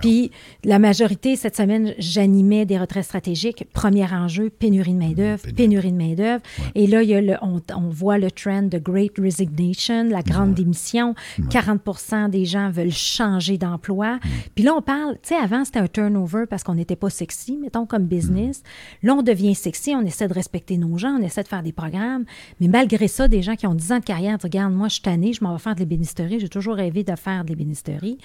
Puis la majorité, cette semaine, j'animais des retraits stratégiques. Premier enjeu, pénurie de main-d'œuvre, pénurie de main-d'œuvre. Et là, il y a le, on, voit le trend de Great Resignation, la grande démission. 40 des gens veulent changer d'emploi. Puis là, on parle, tu sais, avant, c'était un turnover parce qu'on n'était pas sexy, mettons, comme business. Là, on devient sexy, on essaie de respecter nos gens, on essaie de faire des programmes. Mais malgré ça, des gens qui ont 10 ans de carrière, regarde, moi, je suis tannée, je m'en vais faire de l'ébénisterie. J'ai toujours rêvé de faire de l'ébénisterie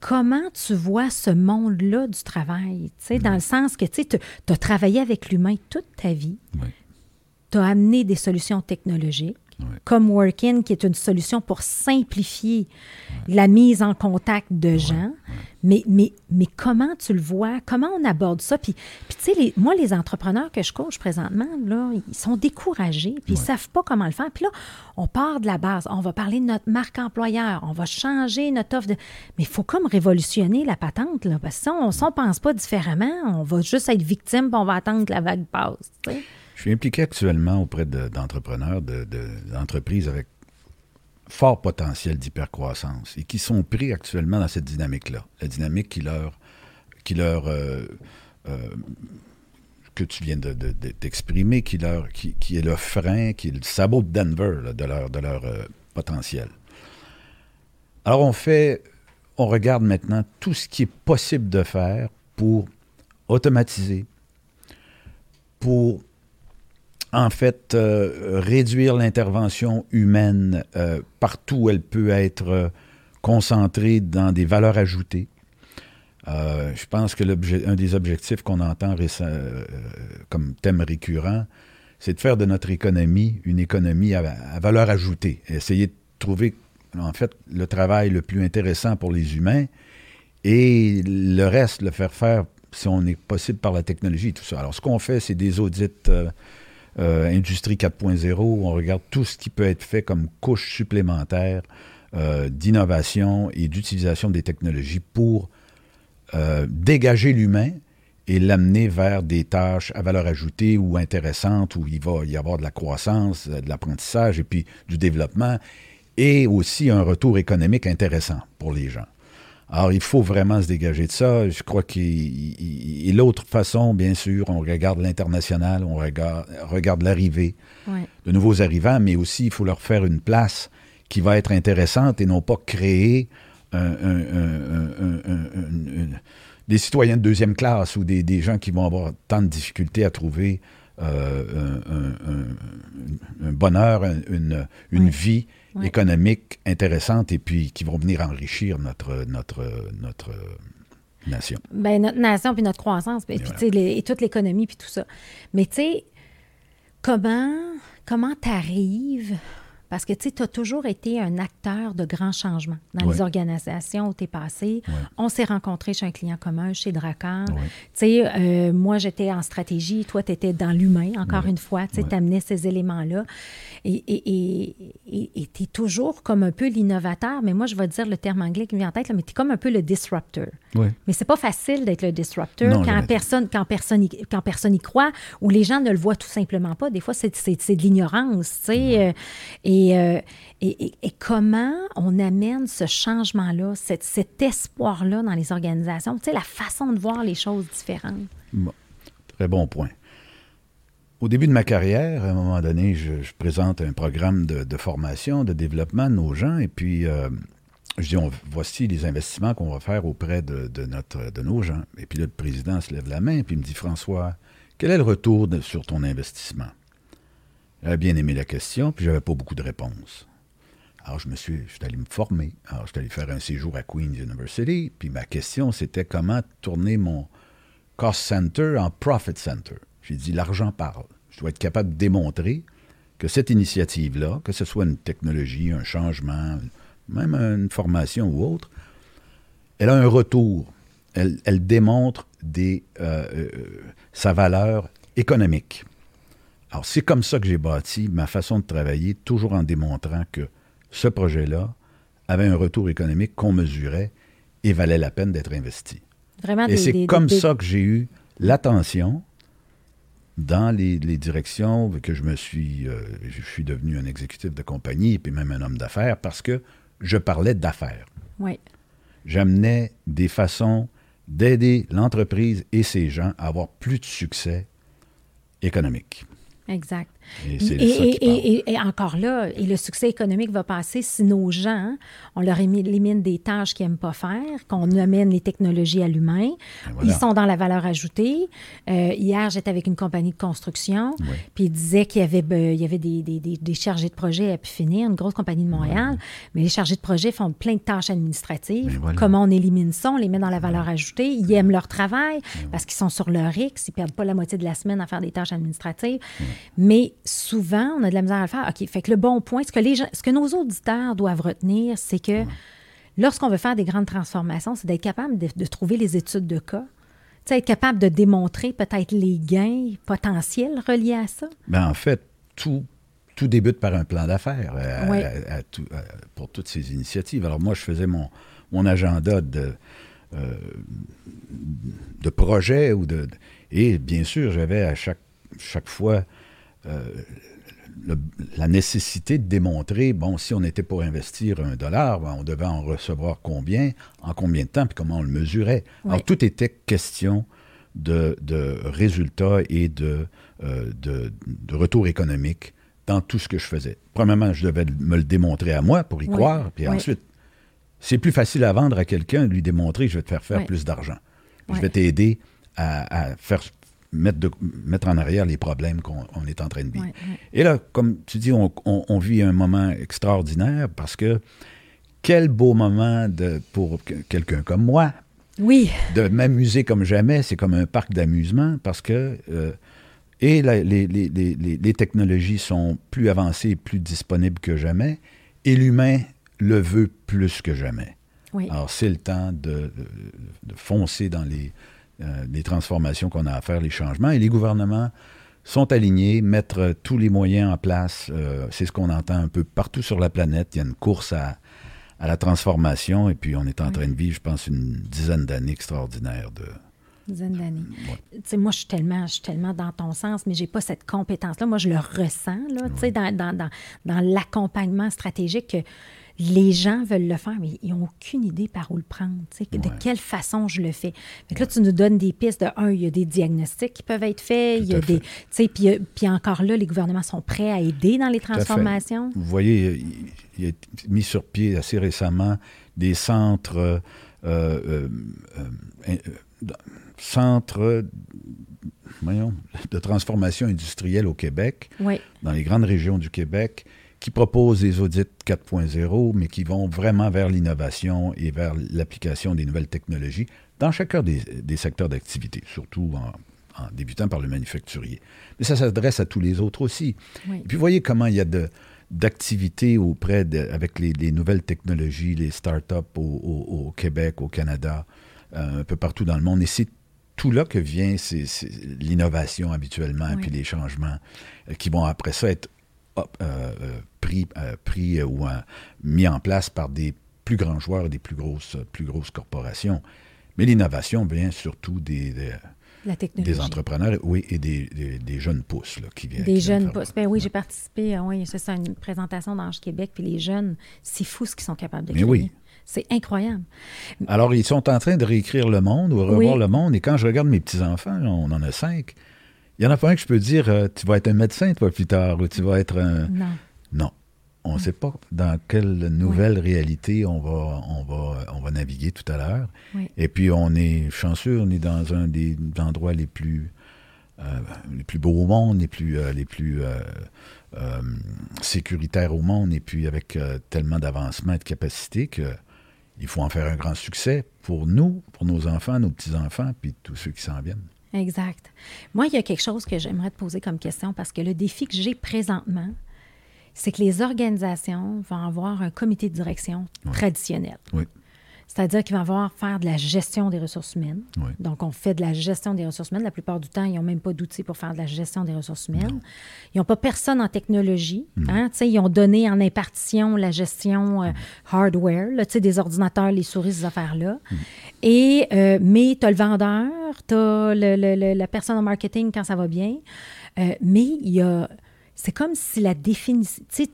comment tu vois ce monde-là du travail, dans le sens que tu as travaillé avec l'humain toute ta vie, tu as amené des solutions technologiques, comme Workin, qui est une solution pour simplifier la mise en contact de gens. Mais, mais, mais comment tu le vois? Comment on aborde ça? Puis, puis tu sais, moi, les entrepreneurs que je coach présentement, là, ils sont découragés, puis ils ne savent pas comment le faire. Puis là, on part de la base. On va parler de notre marque employeur. On va changer notre offre de... Mais il faut comme révolutionner la patente, là, parce que si on ne pense pas différemment, on va juste être victime, puis on va attendre que la vague passe. Je suis impliqué actuellement auprès d'entrepreneurs, d'entreprises avec fort potentiel d'hypercroissance et qui sont pris actuellement dans cette dynamique-là. La dynamique qui leur. Qui leur euh, euh, que tu viens d'exprimer, qui, leur, qui, est le frein, qui est le sabot de Denver de leur, de leur euh, potentiel. Alors on fait, on regarde maintenant tout ce qui est possible de faire pour automatiser, pour en fait, euh, réduire l'intervention humaine euh, partout où elle peut être euh, concentrée dans des valeurs ajoutées. je pense que un des objectifs qu'on entend comme thème récurrent, c'est de faire de notre économie une économie à, valeur ajoutée. Essayer de trouver, en fait, le travail le plus intéressant pour les humains et le reste, le faire faire si on est possible par la technologie et tout ça. Alors, ce qu'on fait, c'est des audits Industrie 4.0, on regarde tout ce qui peut être fait comme couche supplémentaire euh, d'innovation et d'utilisation des technologies pour euh, dégager l'humain et l'amener vers des tâches à valeur ajoutée ou intéressantes où il va y avoir de la croissance, de l'apprentissage et puis du développement et aussi un retour économique intéressant pour les gens. Alors, il faut vraiment se dégager de ça. Je crois qu'il. L'autre façon, bien sûr, on regarde l'international, on regarde, regarde l'arrivée de nouveaux arrivants, mais aussi, il faut leur faire une place qui va être intéressante et non pas créer des citoyens de deuxième classe ou des, gens qui vont avoir tant de difficultés à trouver euh, un, bonheur, une, une vie économiques intéressantes et puis qui vont venir enrichir notre, notre, notre nation. Bien, notre nation puis notre croissance, puis, et toute l'économie puis tout ça. Mais tu sais, comment comment t'arrives parce que tu as toujours été un acteur de grands changements dans les organisations où tu es passé. On s'est rencontrés chez un client commun, chez Dracar. Tu sais, euh, moi, j'étais en stratégie, toi, tu étais dans l'humain, encore une fois. Tu amenais ces éléments-là. Et tu es toujours comme un peu l'innovateur, mais moi, je vais dire le terme anglais qui me vient en tête, mais tu es comme un peu le disruptor. Mais c'est pas facile d'être le disruptor quand, personne, quand, personne y, quand personne y croit ou les gens ne le voient tout simplement pas. Des fois, c'est de l'ignorance. Tu sais, euh, et euh, et, comment on amène ce changement-là, cet, espoir-là dans les organisations, tu sais, la façon de voir les choses différentes? très bon point. Au début de ma carrière, à un moment donné, je, présente un programme de, formation, de développement de nos gens, et puis euh, je dis, voici les investissements qu'on va faire auprès de, notre, de nos gens. Et puis là, le président se lève la main, puis il me dit, François, quel est le retour sur ton investissement? J'avais bien aimé la question, puis j'avais pas beaucoup de réponses. Alors, je me suis, je suis allé me former. Alors, je suis allé faire un séjour à Queen's University, puis ma question, c'était comment tourner mon cost center en profit center. J'ai dit, l'argent parle. Je dois être capable de démontrer que cette initiative-là, que ce soit une technologie, un changement, même une formation ou autre, elle a un retour. Elle, démontre des, euh, euh, sa valeur économique. Alors, c'est comme ça que j'ai bâti ma façon de travailler, toujours en démontrant que ce projet-là avait un retour économique qu'on mesurait et valait la peine d'être investi. Vraiment et c'est comme ça que j'ai eu l'attention dans les, directions que je me suis, euh, je suis devenu un exécutif de compagnie et puis même un homme d'affaires parce que je parlais d'affaires. Oui. J'amenais des façons d'aider l'entreprise et ses gens à avoir plus de succès économique. Exact. Et, encore là, et le succès économique va passer si nos gens, on leur élimine des tâches qu'ils n'aiment pas faire, qu'on amène les technologies à l'humain. Ils sont dans la valeur ajoutée. Euh, hier, j'étais avec une compagnie de construction, puis ils disaient qu'il y avait, ben, il y avait des, des, des, chargés de projet à pu finir, une grosse compagnie de Montréal, mais les chargés de projet font plein de tâches administratives. Comment on élimine ça? On les met dans la valeur ajoutée. Ils aiment leur travail parce qu'ils sont sur leur X, ils ne perdent pas la moitié de la semaine à faire des tâches administratives. Mais souvent, on a de la misère à le faire. OK, fait que le bon point, ce que, les gens, ce que nos auditeurs doivent retenir, c'est que lorsqu'on veut faire des grandes transformations, c'est d'être capable de, trouver les études de cas. sais, être capable de démontrer peut-être les gains potentiels reliés à ça. Bien, en fait, tout, tout débute par un plan d'affaires euh, pour toutes ces initiatives. Alors moi, je faisais mon, mon agenda de, euh, de projet ou de, et bien sûr, j'avais à chaque, chaque fois euh, la nécessité de démontrer, bon, si on était pour investir un dollar, ben, on devait en recevoir combien, en combien de temps, puis comment on le mesurait. Alors, tout était question de, résultats et de, euh, de, retour économique dans tout ce que je faisais. Premièrement, je devais me le démontrer à moi pour y croire, puis ensuite, c'est plus facile à vendre à quelqu'un, lui démontrer, je vais te faire faire plus d'argent. Je vais t'aider à, à, faire mettre, de, mettre en arrière les problèmes qu'on est en train de vivre. Et là, comme tu dis, on, vit un moment extraordinaire parce que quel beau moment de, pour quelqu'un comme moi. Oui. De m'amuser comme jamais, c'est comme un parc d'amusement parce que euh, et les, les, les, technologies sont plus avancées et plus disponibles que jamais, et l'humain le veut plus que jamais. Oui. Alors, c'est le temps de, de, foncer dans les, euh, les transformations qu'on a à faire, les changements. Et les gouvernements sont alignés, mettre tous les moyens en place. Euh, c'est ce qu'on entend un peu partout sur la planète. Il y a une course à, la transformation et puis on est en train de vivre, je pense, une dizaine d'années extraordinaires de, dizaine d'années. Moi, je suis, tellement, je suis tellement dans ton sens, mais je n'ai pas cette compétence-là. Moi, je le ressens là, dans, dans, dans, dans l'accompagnement stratégique que les gens veulent le faire, mais ils n'ont aucune idée par où le prendre, de quelle façon je le fais. là, tu nous donnes des pistes de un, il y a des diagnostics qui peuvent être faits, il y a des. Puis, puis encore là, les gouvernements sont prêts à aider dans les transformations. Vous voyez, il, a mis sur pied assez récemment des centres. Euh, euh, euh, centres de transformation industrielle au Québec, dans les grandes régions du Québec, qui proposent des audits 4.0, mais qui vont vraiment vers l'innovation et vers l'application des nouvelles technologies dans chacun des, secteurs d'activité, surtout en, débutant par le manufacturier. Mais ça s'adresse à tous les autres aussi. Et puis, voyez comment il y a d'activités auprès de, avec les, nouvelles technologies, les start-up au, Québec, au Canada, euh, un peu partout dans le monde. Et c'est tout là que vient l'innovation habituellement, puis les changements euh, qui vont après ça être pris, euh, pris ou mis en place par des plus grands joueurs et des plus grosses, plus grosses corporations. Mais l'innovation vient surtout des, des, entrepreneurs, oui, et des, des, jeunes pousses là, qui viennent. Des jeunes pousses. Ben oui, j'ai participé, oui, c'est ça, une présentation d'Ange Québec, puis les jeunes, c'est fou ce qu'ils sont capables de créer. oui. C'est incroyable. Alors, ils sont en train de réécrire le monde ou revoir le monde. Et quand je regarde mes petits-enfants, on en a cinq, il y en a pas un que je peux dire, euh, tu vas être un médecin, toi, plus tard, ou tu vas être un... Non. Non. On ne sait pas dans quelle nouvelle réalité on va, on, va, on va naviguer tout à l'heure. Et puis, on est chanceux, on est dans un des endroits les plus les plus beaux au monde, les plus, les plus sécuritaires au monde, et puis avec tellement d'avancement et de capacité que il faut en faire un grand succès pour nous, pour nos enfants, nos petits-enfants, puis tous ceux qui s'en viennent. Exact. Moi, il y a quelque chose que j'aimerais te poser comme question parce que le défi que j'ai présentement, c'est que les organisations vont avoir un comité de direction traditionnel. Oui. C'est-à-dire qu'ils vont avoir faire de la gestion des ressources humaines. Donc, on fait de la gestion des ressources humaines. La plupart du temps, ils n'ont même pas d'outils pour faire de la gestion des ressources humaines. Ils n'ont pas personne en technologie. Hein? Ils ont donné en impartition la gestion euh, hardware, là, des ordinateurs, les souris, ces affaires-là. Et, euh, mais tu as le vendeur, tu as la personne en marketing quand ça va bien. Euh, mais il y a c'est comme si la définition, tu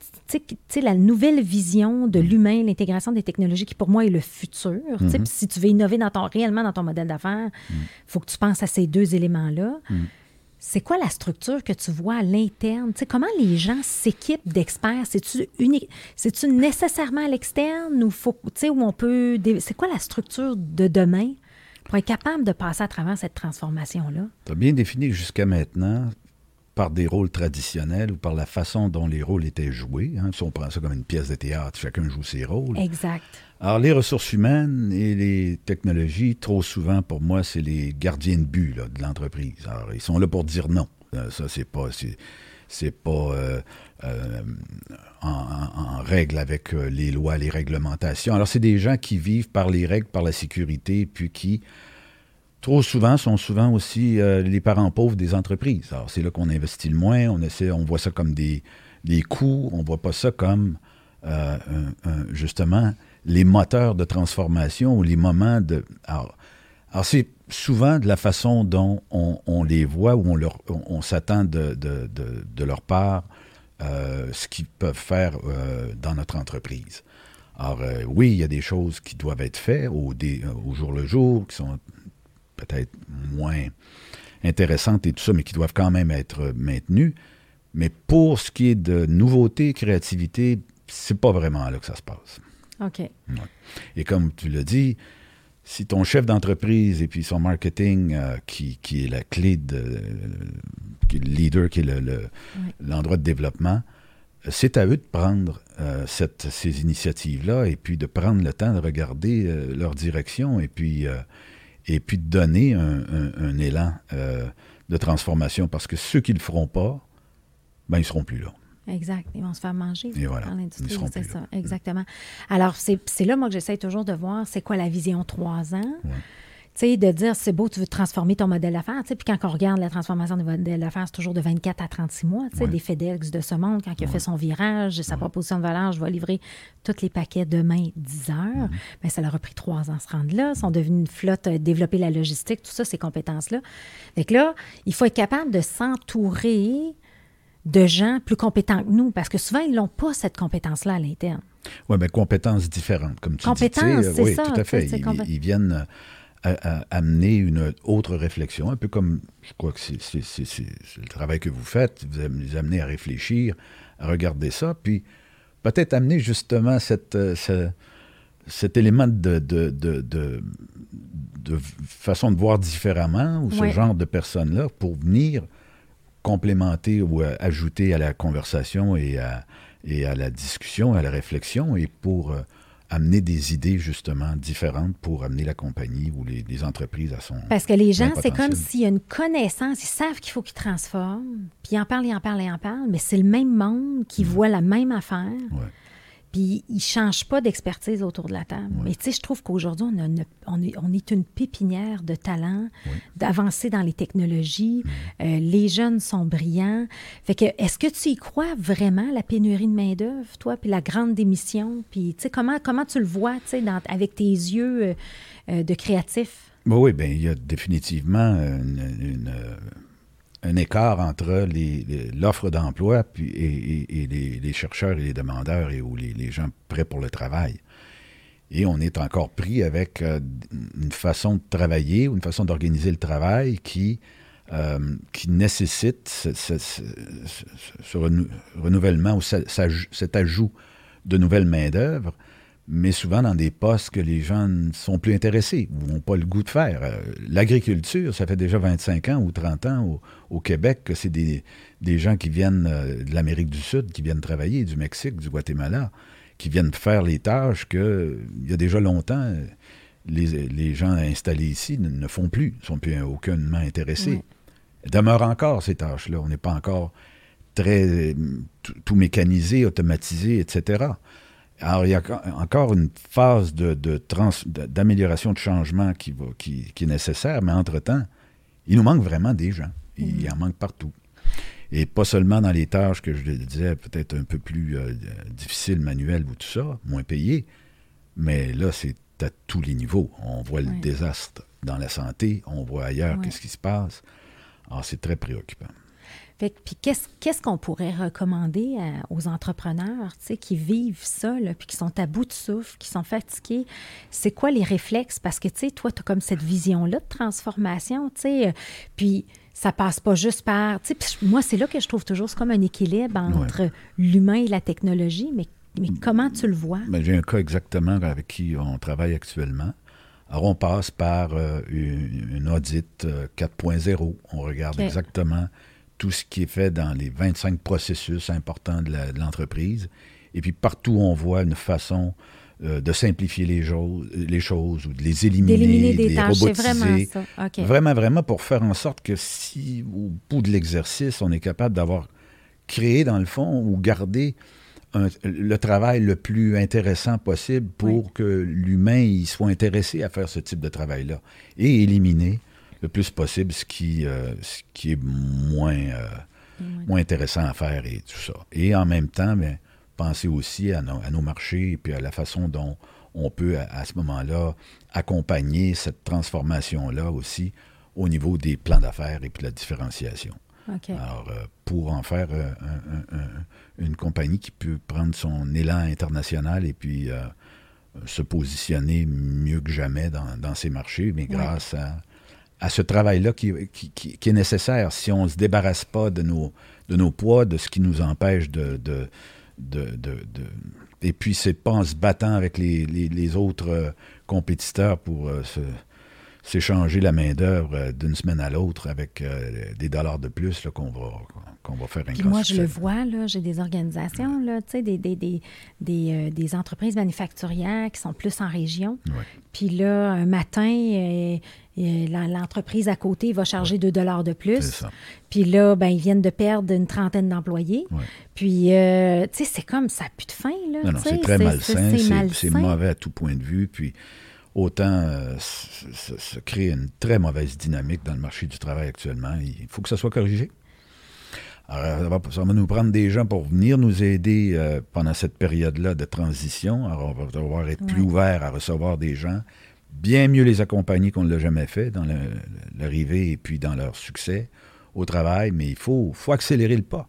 sais, la nouvelle vision de l'humain, l'intégration des technologies, qui pour moi est le futur. Mm-hmm. Si tu veux innover dans ton, réellement dans ton modèle d'affaires, il mm. faut que tu penses à ces deux éléments-là. Mm. C'est quoi la structure que tu vois à l'interne? comment les gens s'équipent d'experts? C'est-tu unique? C'est-tu nécessairement à l'externe ou faut, où on peut. C'est quoi la structure de demain pour être capable de passer à travers cette transformation-là? Tu as bien défini jusqu'à maintenant par des rôles traditionnels ou par la façon dont les rôles étaient joués. Hein. Si on prend ça comme une pièce de théâtre, chacun joue ses rôles. Exact. Alors, les ressources humaines et les technologies, trop souvent, pour moi, c'est les gardiens de but de l'entreprise. Alors, ils sont là pour dire non. Euh, ça, c'est pas... C'est, pas euh, euh, en, règle avec les lois, les réglementations. Alors, c'est des gens qui vivent par les règles, par la sécurité, puis qui trop souvent sont souvent aussi euh, les parents pauvres des entreprises. Alors, c'est là qu'on investit le moins. On essaie, on voit ça comme des, des coûts. On voit pas ça comme, euh, justement, les moteurs de transformation ou les moments de... Alors, c'est souvent de la façon dont on, les voit ou on, leur, on, s'attend de, de, de, leur part euh, ce qu'ils peuvent faire dans notre entreprise. Alors, oui, il y a des choses qui doivent être faites au, au jour le jour, qui sont peut-être moins intéressantes et tout ça, mais qui doivent quand même être maintenues. Mais pour ce qui est de nouveauté, créativité, c'est pas vraiment là que ça se passe. OK. Et comme tu l'as dit, si ton chef d'entreprise et puis son marketing, euh, qui, est la clé de. qui est le leader, qui est l'endroit de développement, c'est à eux de prendre euh, cette, ces initiatives-là et puis de prendre le temps de regarder euh, leur direction et puis et puis de donner un, élan euh, de transformation parce que ceux qui ne le feront pas, ben, ils ne seront plus là. Exact. Ils vont se faire manger Et voilà. dans l'industrie. C'est ça, exactement. Alors, c'est là, moi, que j'essaie toujours de voir c'est quoi la vision trois ans de dire c'est beau, tu veux transformer ton modèle d'affaires. Puis quand on regarde la transformation du modèle d'affaires, c'est toujours de 24 à 36 mois. Des FedEx de ce monde, quand il a fait son virage, sa proposition de valeur, je vais livrer tous les paquets demain 10 heures. mais ben, ça leur a pris trois ans se rendre là. Ils sont devenus une flotte, euh, développer la logistique, tout ça, ces compétences-là. Fait là, il faut être capable de s'entourer de gens plus compétents que nous, parce que souvent, ils n'ont pas cette compétence-là à l'interne. Oui, mais compétences différentes, comme tu compétences, dis. Oui, tout à fait. ils, viennent à, amener une autre réflexion, un peu comme, je crois que c'est le travail que vous faites, vous les amenez à réfléchir, à regarder ça, puis peut-être amener justement cette, euh, cet élément de, de, de, de, façon de voir différemment, ou ce genre de personnes-là, pour venir complémenter ou euh, ajouter à la conversation et à, et à la discussion, à la réflexion, et pour... Euh, amener des idées justement différentes pour amener la compagnie ou les, entreprises à son. Parce que les gens, c'est comme s'il y a une connaissance, ils savent qu'il faut qu'ils transforment, puis ils en parlent, ils en parlent, ils en parlent, mais c'est le même monde qui voit la même affaire. Puis ils ne changent pas d'expertise autour de la table. Mais tu sais, je trouve qu'aujourd'hui, on, on, est, une pépinière de talents, d'avancer dans les technologies. Euh, les jeunes sont brillants. Fait que, est-ce que tu y crois vraiment, la pénurie de main-d'œuvre, toi, puis la grande démission? Puis, tu sais, comment, comment tu le vois, tu sais, avec tes yeux euh, euh, de créatif? oui, bien, il y a définitivement une un écart entre l'offre d'emploi et, les, chercheurs et les demandeurs et ou les, gens prêts pour le travail. Et on est encore pris avec euh, une façon de travailler ou une façon d'organiser le travail qui, euh, qui nécessite ce, renouvellement ou cet ajout de nouvelles main-d'œuvre, mais souvent dans des postes que les gens ne sont plus intéressés ou n'ont pas le goût de faire. Euh, l'agriculture, ça fait déjà 25 ans ou 30 ans au, Québec que c'est des, gens qui viennent euh, de l'Amérique du Sud, qui viennent travailler, du Mexique, du Guatemala, qui viennent faire les tâches que, il y a déjà longtemps, les, gens installés ici ne, font plus, ne sont plus aucunement intéressés. Oui. Demeurent encore ces tâches-là. On n'est pas encore très tout mécanisé, automatisé, etc. Alors, il y a encore une phase d'amélioration, de, de, changement qui, va, qui, est nécessaire, mais entre-temps, il nous manque vraiment des gens. Il mm. en manque partout. Et pas seulement dans les tâches que je disais, peut-être un peu plus euh, difficiles, manuelles ou tout ça, moins payées, mais là, c'est à tous les niveaux. On voit le désastre dans la santé, on voit ailleurs qu'est-ce qui se passe. Alors, c'est très préoccupant puis qu'est-ce qu'on pourrait recommander aux entrepreneurs qui vivent ça, puis qui sont à bout de souffle, qui sont fatigués? C'est quoi les réflexes? Parce que, tu sais, toi, tu as comme cette vision-là de transformation, tu sais, euh, puis ça passe pas juste par... Moi, c'est là que je trouve toujours, c'est comme un équilibre entre l'humain et la technologie, mais, mais comment tu le vois? Ben, J'ai un cas exactement avec qui on travaille actuellement. Alors, on passe par euh, une, audit 4.0. Euh, on regarde exactement tout ce qui est fait dans les 25 processus importants de l'entreprise. Et puis partout, on voit une façon euh, de simplifier les, les, choses ou de les éliminer, de les robotiser. Vraiment, vraiment, vraiment pour faire en sorte que si, au bout de l'exercice, on est capable d'avoir créé, dans le fond, ou gardé le travail le plus intéressant possible pour que l'humain soit intéressé à faire ce type de travail-là et éliminer le plus possible ce qui, euh, ce qui est moins, euh, moins intéressant à faire et tout ça. Et en même temps, bien, penser aussi à nos, à nos, marchés et puis à la façon dont on peut, à, ce moment-là, accompagner cette transformation-là aussi au niveau des plans d'affaires et puis la différenciation. Alors, euh, pour en faire une compagnie qui peut prendre son élan international et puis se positionner mieux que jamais dans, dans ces marchés, mais grâce à à ce travail-là qui, qui, est nécessaire. Si on ne se débarrasse pas de nos, de nos poids, de ce qui nous empêche de... de, de, de, et puis, c'est pas en se battant avec les, les, autres euh, compétiteurs pour euh, s'échanger la main-d'œuvre euh, d'une semaine à l'autre avec des dollars de plus qu'on va, qu'on va faire un Puis Moi, je le vois, là, j'ai des organisations, là, des, des, des, des, des entreprises manufacturières qui sont plus en région. Puis là, un matin, l'entreprise à côté va charger 2 dollars de plus. Puis là, ben, ils viennent de perdre une trentaine d'employés. Puis, euh, tu sais, c'est comme ça plus de fin. Là, non, c'est très malsain. C'est mauvais à tout point de vue. Puis, autant euh, se crée une très mauvaise dynamique dans le marché du travail actuellement. Il faut que ça soit corrigé. Alors, ça va, nous prendre des gens pour venir nous aider euh, pendant cette période-là de transition. Alors, on va devoir être plus ouvert à recevoir des gens bien mieux les accompagner qu'on ne l'a jamais fait dans l'arrivée et puis dans leur succès au travail, mais il faut, faut accélérer le pas.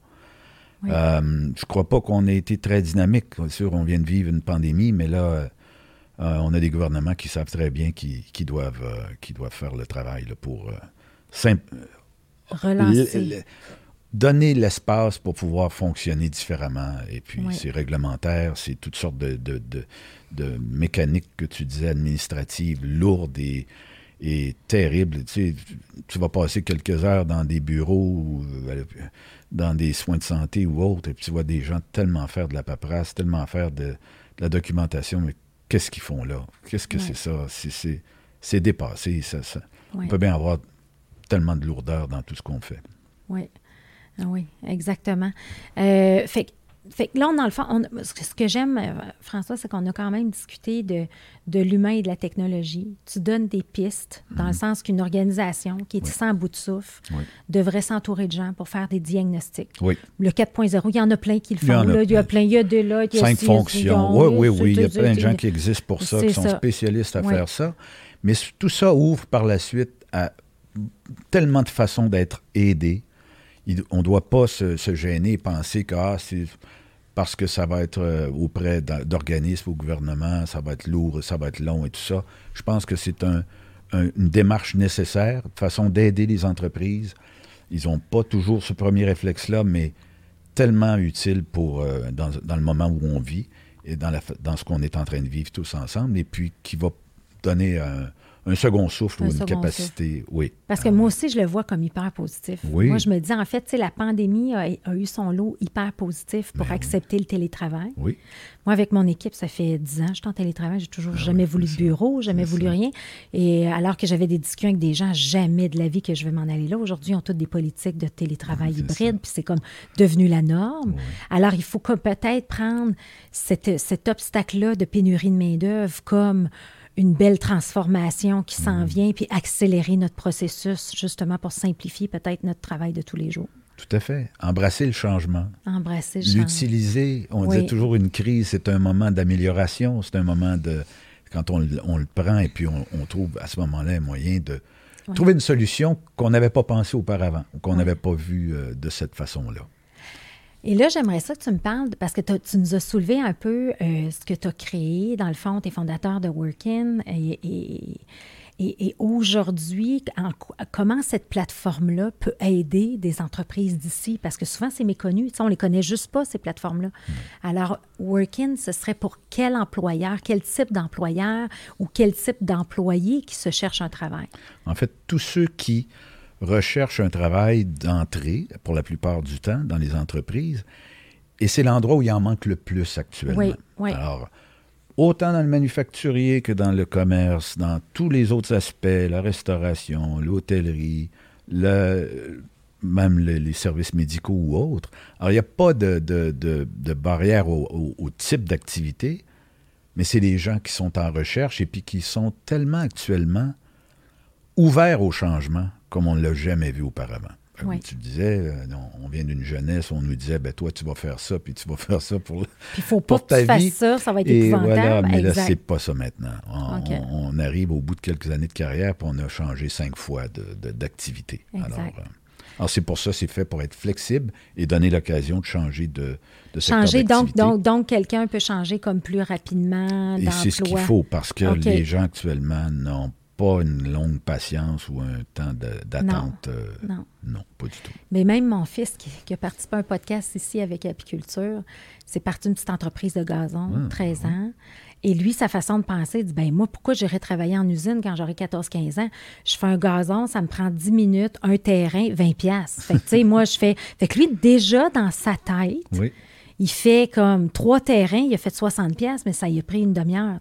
Euh, je ne crois pas qu'on ait été très dynamique. Bien sûr, on vient de vivre une pandémie, mais là, on a des gouvernements qui savent très bien qu'ils doivent, euh, doivent faire le travail pour relancer. donner l'espace pour pouvoir fonctionner différemment. Et puis, c'est réglementaire, c'est toutes sortes de, de mécanique que tu disais administrative lourde et, et terrible. Tu, sais, tu vas passer quelques heures dans des bureaux euh, dans des soins de santé ou autres, et puis tu vois des gens tellement faire de la paperasse, tellement faire de, la documentation, mais qu'est-ce qu'ils font là? Qu'est-ce que c'est ça? C'est dépassé. Ça, ça. On peut bien avoir tellement de lourdeur dans tout ce qu'on fait. Oui. Ah oui, exactement. Euh, fait fait que là, dans le fond, ce que j'aime, euh, François, c'est qu'on a quand même discuté de, de l'humain et de la technologie. Tu donnes des pistes, dans le mhm. sens qu'une organisation qui est sans bout de souffle devrait s'entourer de gens pour faire des diagnostics. Le 4.0, il y en a plein qui le font. Il y, il y a plein, il y a de là. Il y a Cinq fonctions. Oui, oui, oui. Il y a plein de gens qui existent pour ça, qui sont spécialistes à faire ça. Mais tout ça ouvre par la suite à tellement de façons d'être aidé. On ne doit pas se, gêner et penser que ah, parce que ça va être euh, auprès d'organismes, au gouvernement, ça va être lourd, ça va être long et tout ça. Je pense que c'est une démarche nécessaire, une façon d'aider les entreprises. Ils n'ont pas toujours ce premier réflexe-là, mais tellement utile pour, euh, dans, le moment où on vit. et dans, la, dans ce qu'on est en train de vivre tous ensemble, et puis qui va donner un, un second souffle ou une capacité, oui. Parce que moi aussi, je le vois comme hyper positif. Moi, je me dis, en fait, la pandémie a, eu son lot hyper positif pour ben accepter le télétravail. Oui. Moi, avec mon équipe, ça fait dix ans que je suis en télétravail. J'ai toujours ah jamais voulu de bureau, jamais voulu rien. Et alors que j'avais des discussions avec des gens, jamais de la vie que je vais m'en aller là. Aujourd'hui, ils ont toutes des politiques de télétravail hybride, puis c'est comme devenu la norme. Alors, il faut peut-être prendre cet obstacle-là de pénurie de main-d'œuvre comme une belle transformation qui s'en mm. vient, puis accélérer notre processus justement pour simplifier peut-être notre travail de tous les jours. Tout à fait. Embrasser le changement. Embrasser le changement. L'utiliser. On dit toujours une crise, c'est un moment d'amélioration, c'est un moment de... Quand on, le prend et puis on, trouve à ce moment-là un moyen de trouver une solution qu'on n'avait pas pensé auparavant, qu'on n'avait pas vu euh, de cette façon-là. Et là, j'aimerais ça que tu me parles, parce que tu nous as soulevé un peu euh, ce que tu as créé, dans le fond, tu es fondateur de Workin. Et, et, et, aujourd'hui, comment cette plateforme-là peut aider des entreprises d'ici? Parce que souvent, c'est méconnu. on ne les connaît juste pas, ces plateformes-là. Mm. Alors, Workin, ce serait pour quel employeur, quel type d'employeur ou quel type d'employé qui se cherche un travail? En fait, tous ceux qui recherchent un travail d'entrée, pour la plupart du temps, dans les entreprises. Et c'est l'endroit où il en manque le plus actuellement. Oui, oui. Alors, autant dans le manufacturier que dans le commerce, dans tous les autres aspects, la restauration, l'hôtellerie, le, même les services médicaux ou autres. Alors, il n'y a pas de, de, de, barrière au, au type d'activité, mais c'est les gens qui sont en recherche et puis qui sont tellement actuellement ouverts au changement comme on ne l'a jamais vu auparavant. Comme tu disais, euh, on vient d'une jeunesse, on nous disait, ben toi, tu vas faire ça, puis tu vas faire ça pour, il faut pas que tu fasses ça, ça va être et Voilà, mais là, c'est pas ça maintenant. On, arrive au bout de quelques années de carrière, puis on a changé cinq fois d'activité. De, alors, euh, alors c'est pour ça, c'est fait pour être flexible et donner l'occasion de changer de, de Changer, donc, donc, donc quelqu'un peut changer comme plus rapidement Et c'est ce qu'il faut, parce que les gens actuellement n'ont pas une longue patience ou un temps d'attente. Euh, non, non. pas du tout. Mais même mon fils qui, a participé à un podcast ici avec Apiculture, c'est parti d'une petite entreprise de gazon, 13 ah, ah. ans. Et lui, sa façon de penser, il dit ben moi, pourquoi j'irais travailler en usine quand j'aurai 14-15 ans? Je fais un gazon, ça me prend 10 minutes, un terrain, 20 pièces. Fait que, tu sais, moi, je fais... Fait que lui, déjà, dans sa tête, oui il fait comme trois terrains, il a fait 60 pièces, mais ça y a pris une demi-heure.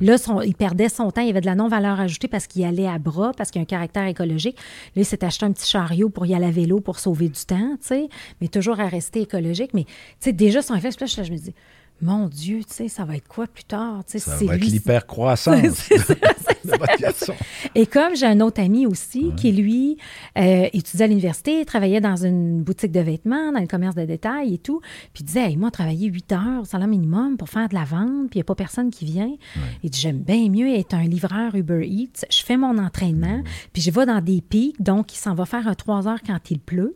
Là, il perdait son temps, il y avait de la non-valeur ajoutée parce qu'il allait à bras, parce qu'il y a un caractère écologique. Là, il s'est acheté un petit chariot pour y aller à vélo pour sauver du temps, mais toujours à rester écologique. Mais déjà, son effet, là, je me dis, mon Dieu, tu sais, ça va être quoi plus tard? ça va être l'hypercroissance Et comme j'ai un autre ami aussi qui, lui, euh, étudiait à l'université, travaillait dans une boutique de vêtements, dans le commerce de détail et tout, puis il disait, hey, moi, travailler 8 heures, salaire minimum pour faire de la vente, puis il n'y a pas personne qui vient. Il dit, j'aime bien mieux être un livreur Uber Eats. Je fais mon entraînement, puis je vais dans des pics, donc il s'en va faire un 3 heures quand il pleut.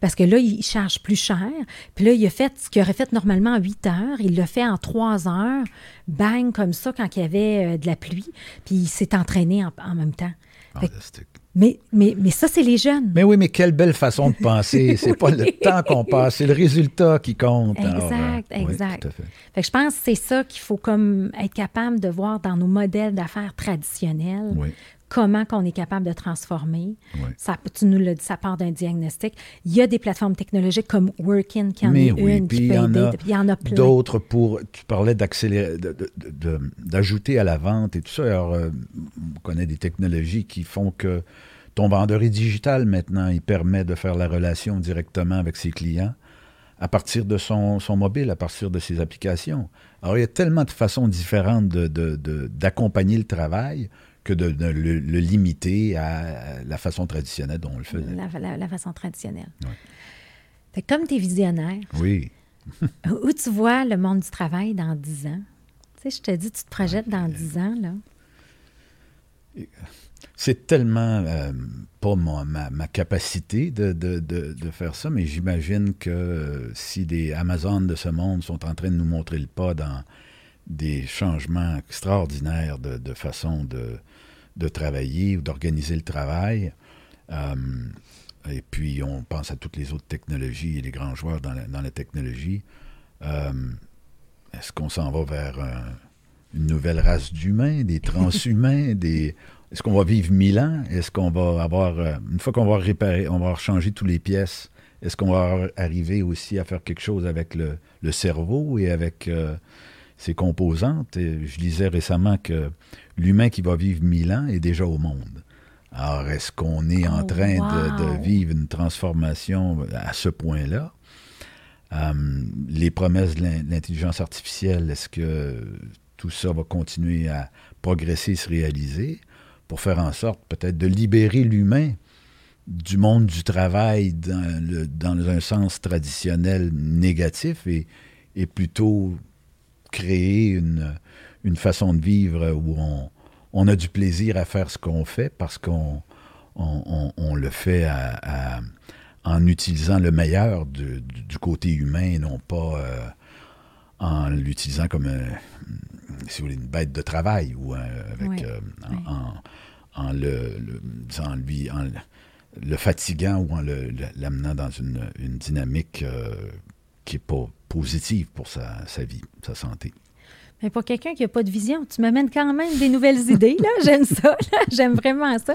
Parce que là, il charge plus cher. Puis là, il a fait ce qu'il aurait fait normalement en 8 heures. Il l'a fait en 3 heures, bang, comme ça, quand il y avait euh, de la pluie. Puis il s'est entraîné en, même temps. mais, mais, mais ça, c'est les jeunes. Mais oui, mais quelle belle façon de penser. c'est pas le temps qu'on passe, c'est le résultat qui compte. Exact, euh, exact. fait que je pense que c'est ça qu'il faut comme être capable de voir dans nos modèles d'affaires traditionnels. Oui comment qu'on est capable de transformer. Ça, tu nous l'as dit, ça part d'un diagnostic. Il y a des plateformes technologiques comme Workin qui en est une, qui peut aider. Il y en a plein. D'autres pour, tu parlais d'accélérer, d'ajouter à la vente et tout ça. Alors, euh, on connaît des technologies qui font que ton vendeur est digital maintenant. Il permet de faire la relation directement avec ses clients à partir de son, son, mobile, à partir de ses applications. Alors, il y a tellement de façons différentes d'accompagner le travail que de, le, limiter à la façon traditionnelle dont on le faisait. La, façon traditionnelle. comme tu es visionnaire. Oui. où tu vois le monde du travail dans 10 ans? Tu sais, je te dis, tu te projettes dans 10 ans, là. C'est tellement euh, pas ma, ma, capacité de, de, de, faire ça, mais j'imagine que si des Amazones de ce monde sont en train de nous montrer le pas dans des changements extraordinaires de, façon de, de travailler ou d'organiser le travail. Euh, et puis, on pense à toutes les autres technologies et les grands joueurs dans la, dans la technologie. Euh, est-ce qu'on s'en va vers une nouvelle race d'humains, des transhumains, des... Est-ce qu'on va vivre mille ans? Est-ce qu'on va avoir... une fois qu'on va réparer, on va changer toutes les pièces, est-ce qu'on va arriver aussi à faire quelque chose avec le, cerveau et avec ses composantes? je lisais récemment que l'humain qui va vivre mille ans est déjà au monde. Alors, est-ce qu'on est en oh, train de, vivre une transformation à ce point-là? Euh, les promesses de l'intelligence artificielle, est-ce que tout ça va continuer à progresser, se réaliser pour faire en sorte peut-être de libérer l'humain du monde du travail dans, un sens traditionnel négatif et, plutôt créer une, une, façon de vivre où on, on a du plaisir à faire ce qu'on fait parce qu'on on, le fait en utilisant le meilleur du, côté humain et non pas euh, en l'utilisant comme si vous voulez, une bête de travail ou euh, avec, euh, en, le, lui, le fatiguant ou en l'amenant dans une, dynamique qui n'est pas positive pour sa, vie, sa santé. Mais pour quelqu'un qui n'a pas de vision, tu m'amènes quand même des nouvelles idées. J'aime ça. J'aime vraiment ça.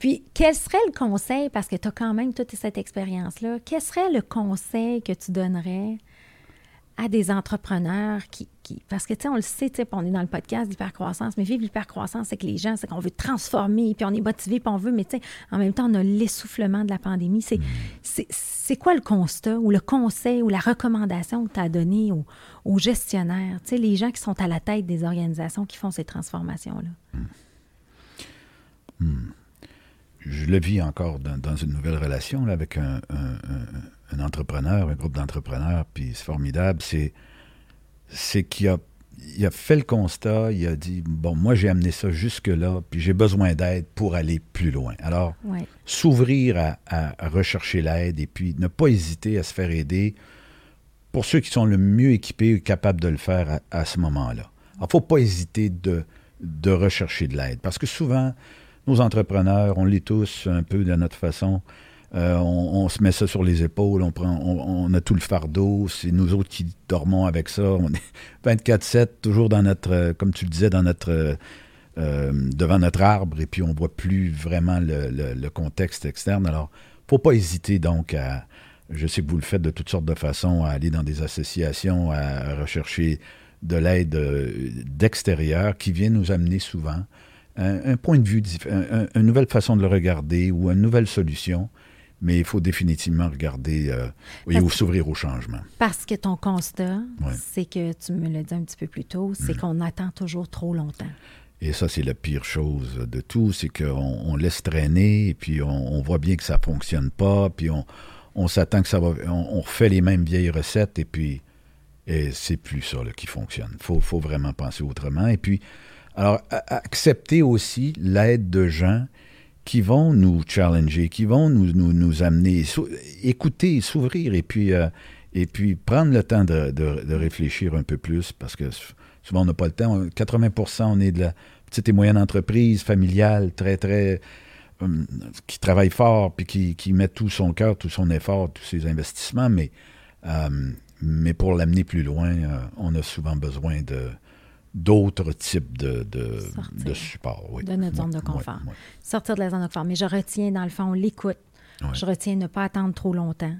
Puis, quel serait le conseil, parce que tu as quand même toute cette expérience-là, quel serait le conseil que tu donnerais à des entrepreneurs qui, parce que, tu sais, on le sait, tu on est dans le podcast d'hypercroissance, mais vivre l'hypercroissance, c'est que les gens, c'est qu'on veut transformer, puis on est motivé, puis on veut, mais tu sais, en même temps, on a l'essoufflement de la pandémie. C'est, mm. c'est, quoi le constat ou le conseil ou la recommandation que tu as donné aux, gestionnaires, tu sais, les gens qui sont à la tête des organisations qui font ces transformations-là? Mm. Mm. Je le vis encore dans, une nouvelle relation là, avec un entrepreneur, un groupe d'entrepreneurs, puis c'est formidable, c'est, c'est qu'il a, il a fait le constat, il a dit, bon, moi j'ai amené ça jusque-là, puis j'ai besoin d'aide pour aller plus loin. Alors, s'ouvrir à, rechercher l'aide et puis ne pas hésiter à se faire aider pour ceux qui sont le mieux équipés et capables de le faire à, ce moment-là. Il ne faut pas hésiter de, de rechercher de l'aide, parce que souvent, nos entrepreneurs, on l'est tous un peu de notre façon, euh, on, se met ça sur les épaules, on, prend, on, a tout le fardeau, c'est nous autres qui dormons avec ça. On est 24-7, toujours dans notre, euh, comme tu le disais, dans notre, euh, devant notre arbre, et puis on voit plus vraiment le, contexte externe. Alors, faut pas hésiter donc à, je sais que vous le faites de toutes sortes de façons, à aller dans des associations, à rechercher de l'aide d'extérieur qui vient nous amener souvent un, point de vue, une nouvelle façon de le regarder ou une nouvelle solution mais il faut définitivement regarder euh, ou s'ouvrir au changement. Parce que ton constat, c'est que, tu me l'as dit un petit peu plus tôt, c'est mm. qu'on attend toujours trop longtemps. Et ça, c'est la pire chose de tout, c'est qu'on on laisse traîner, et puis on, voit bien que ça ne fonctionne pas, puis on, s'attend que ça va... On, refait les mêmes vieilles recettes, et puis et c'est plus ça qui fonctionne. Il faut, faut, vraiment penser autrement. Et puis, alors, accepter aussi l'aide de gens qui vont nous challenger, qui vont nous, nous, nous amener, écouter, s'ouvrir et puis, euh, et puis prendre le temps de, de, réfléchir un peu plus parce que souvent on n'a pas le temps. 80% on est de la petite et moyenne entreprise familiale, très, très. Hum, qui travaille fort puis qui, qui met tout son cœur, tout son effort, tous ses investissements, mais, hum, mais pour l'amener plus loin, euh, on a souvent besoin de d'autres types de, de, supports. Oui. De notre zone de confort. Sortir de la zone de confort. Mais je retiens, dans le fond, l'écoute. Je retiens ne pas attendre trop longtemps.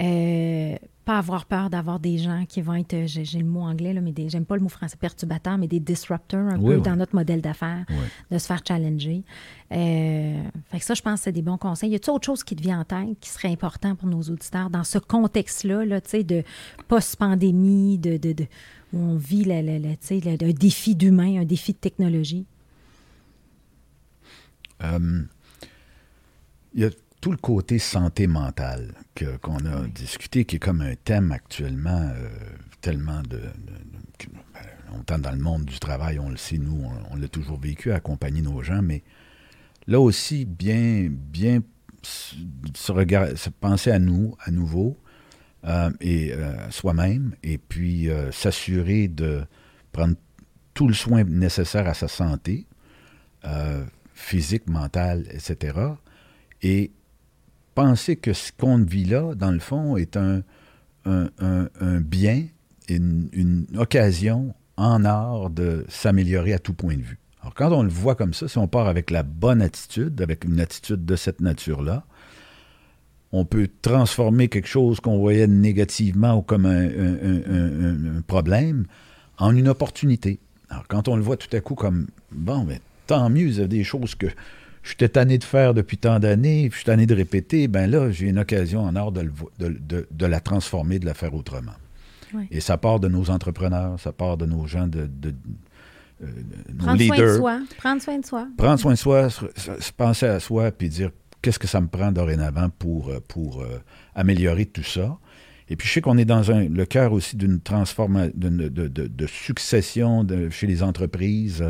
Euh, pas avoir peur d'avoir des gens qui vont être, j'ai le mot anglais, là, mais j'aime pas le mot français perturbateur, mais des disrupteurs un peu dans notre modèle d'affaires, de se faire challenger. Euh, fait que ça, je pense que c'est des bons conseils. Y a-t-il autre chose qui te vient en tête qui serait important pour nos auditeurs dans ce contexte-là, là, de post-pandémie, de, de, de où on vit la, un défi d'humain, un défi de technologie? Euh, il y a tout le côté santé mentale qu'on a discuté, qui est comme un thème actuellement euh, tellement de, On entend dans le monde du travail, on le sait, nous, on, l'a toujours vécu, accompagner nos gens, mais là aussi, bien, bien se, se penser à nous, à nouveau, et euh, soi-même, et puis euh, s'assurer de prendre tout le soin nécessaire à sa santé, physique, mentale, etc. Et penser que ce qu'on vit là, dans le fond, est un, un, bien une, occasion en art de s'améliorer à tout point de vue. Alors, quand on le voit comme ça, si on part avec la bonne attitude, avec une attitude de cette nature-là, on peut transformer quelque chose qu'on voyait négativement ou comme un, problème en une opportunité. Alors, quand on le voit tout à coup comme, bon, mais tant mieux, il y a des choses que je suis tanné de faire depuis tant d'années, je suis tanné de répéter, ben là, j'ai une occasion en art de, de, la transformer, de la faire autrement. Et ça part de nos entrepreneurs, ça part de nos gens, de, de euh, nos Prendre leaders. Soin de soi. Prendre soin de soi. Prendre soin de soi, se, penser à soi, puis dire qu'est-ce que ça me prend dorénavant pour, euh, pour euh, améliorer tout ça? Et puis je sais qu'on est dans le cœur aussi d'une transformation, de, succession chez les entreprises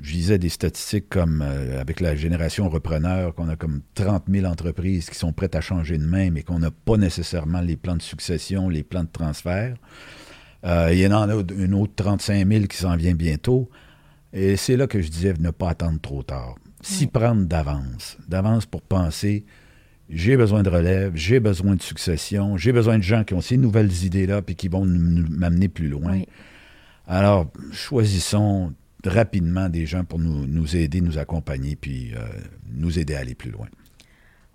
je disais des statistiques comme euh, avec la génération repreneur, qu'on a comme 30 000 entreprises qui sont prêtes à changer de main, mais qu'on n'a pas nécessairement les plans de succession, les plans de transfert. Il y en a une autre 35 000 qui s'en vient bientôt. Et c'est là que je disais ne pas attendre trop tard. S'y prendre d'avance. D'avance pour penser j'ai besoin de relève, j'ai besoin de succession, j'ai besoin de gens qui ont ces nouvelles idées-là puis qui vont m'amener plus loin. Alors, choisissons rapidement des gens pour nous, nous aider, nous accompagner, puis euh, nous aider à aller plus loin.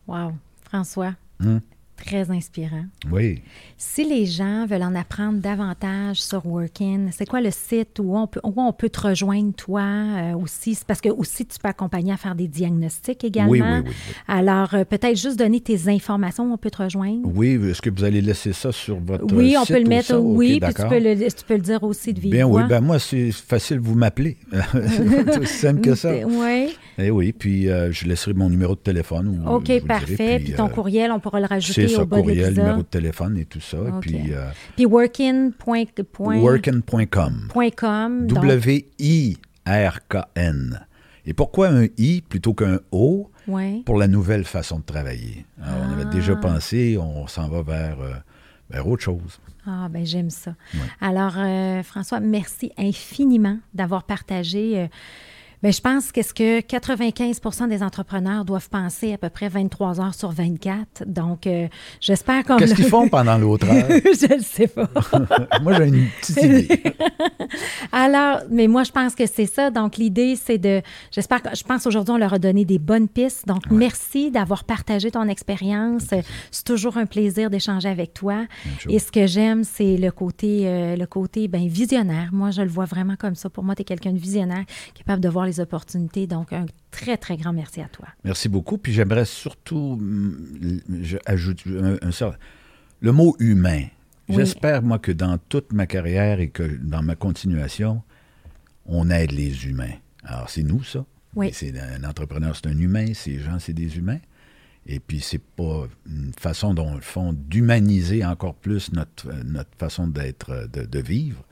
Wow. François, hmm? Très inspirant. Oui. Si les gens veulent en apprendre davantage sur Workin, c'est quoi le site où on peut, où on peut te rejoindre, toi euh, aussi? Parce que aussi, tu peux accompagner à faire des diagnostics également. Oui, oui, oui. Alors, euh, peut-être juste donner tes informations, on peut te rejoindre. Oui, est-ce que vous allez laisser ça sur votre site? Oui, on peut le mettre, oui, puis tu peux le, tu peux le dire aussi de vivre. Bien, oui, ben moi, c'est facile, vous m'appelez. c'est aussi simple que ça. Oui. Eh oui, puis euh, je laisserai mon numéro de téléphone. OK, parfait. puis, ton courriel, on pourra le rajouter bas courriel, numéro de téléphone et tout ça. Puis, euh, puis workin.com. W-I-R-K-N. Et pourquoi un I plutôt qu'un O? Pour la nouvelle façon de travailler? On avait déjà ah. pensé, on s'en va vers, euh, vers autre chose. Ah, ben j'aime ça. Alors, François, merci infiniment d'avoir partagé Bien, je pense que ce que 95% des entrepreneurs doivent penser à peu près 23 heures sur 24. Donc, euh, j'espère qu'on... Qu'est-ce qu'ils font pendant l'autre heure? je ne sais pas. moi, j'ai une petite idée. Alors, mais moi, je pense que c'est ça. Donc, l'idée, c'est de... J'espère que... Je pense aujourd'hui, on leur a donné des bonnes pistes. Donc, merci d'avoir partagé ton expérience. C'est toujours un plaisir d'échanger avec toi. Et ce que j'aime, c'est le côté, euh, le côté ben, visionnaire. Moi, je le vois vraiment comme ça. Pour moi, tu es quelqu'un de visionnaire, capable de voir les opportunités. Donc, un très, très grand merci à toi. Merci beaucoup. Puis j'aimerais surtout mm, ajouter un, le mot humain. J'espère, moi, que dans toute ma carrière et que dans ma continuation, on aide les humains. Alors, c'est nous, ça. Oui. C'est un entrepreneur, c'est un humain. Ces gens, c'est des humains. Et puis, c'est pas une façon dont le font d'humaniser encore plus notre, notre façon d'être, de, de, vivre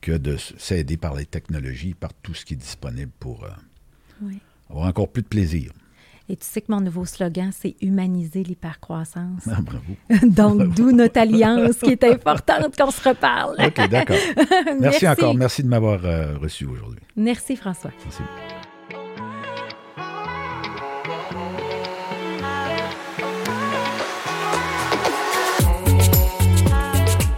que de s'aider par les technologies, par tout ce qui est disponible pour euh, avoir encore plus de plaisir. Et tu sais que mon nouveau slogan, c'est humaniser l'hypercroissance. Ah, bravo. Donc, d'où notre alliance qui est importante qu'on se reparle. OK, d'accord. Merci, encore. Merci de m'avoir euh, reçu aujourd'hui. Merci, François. Merci.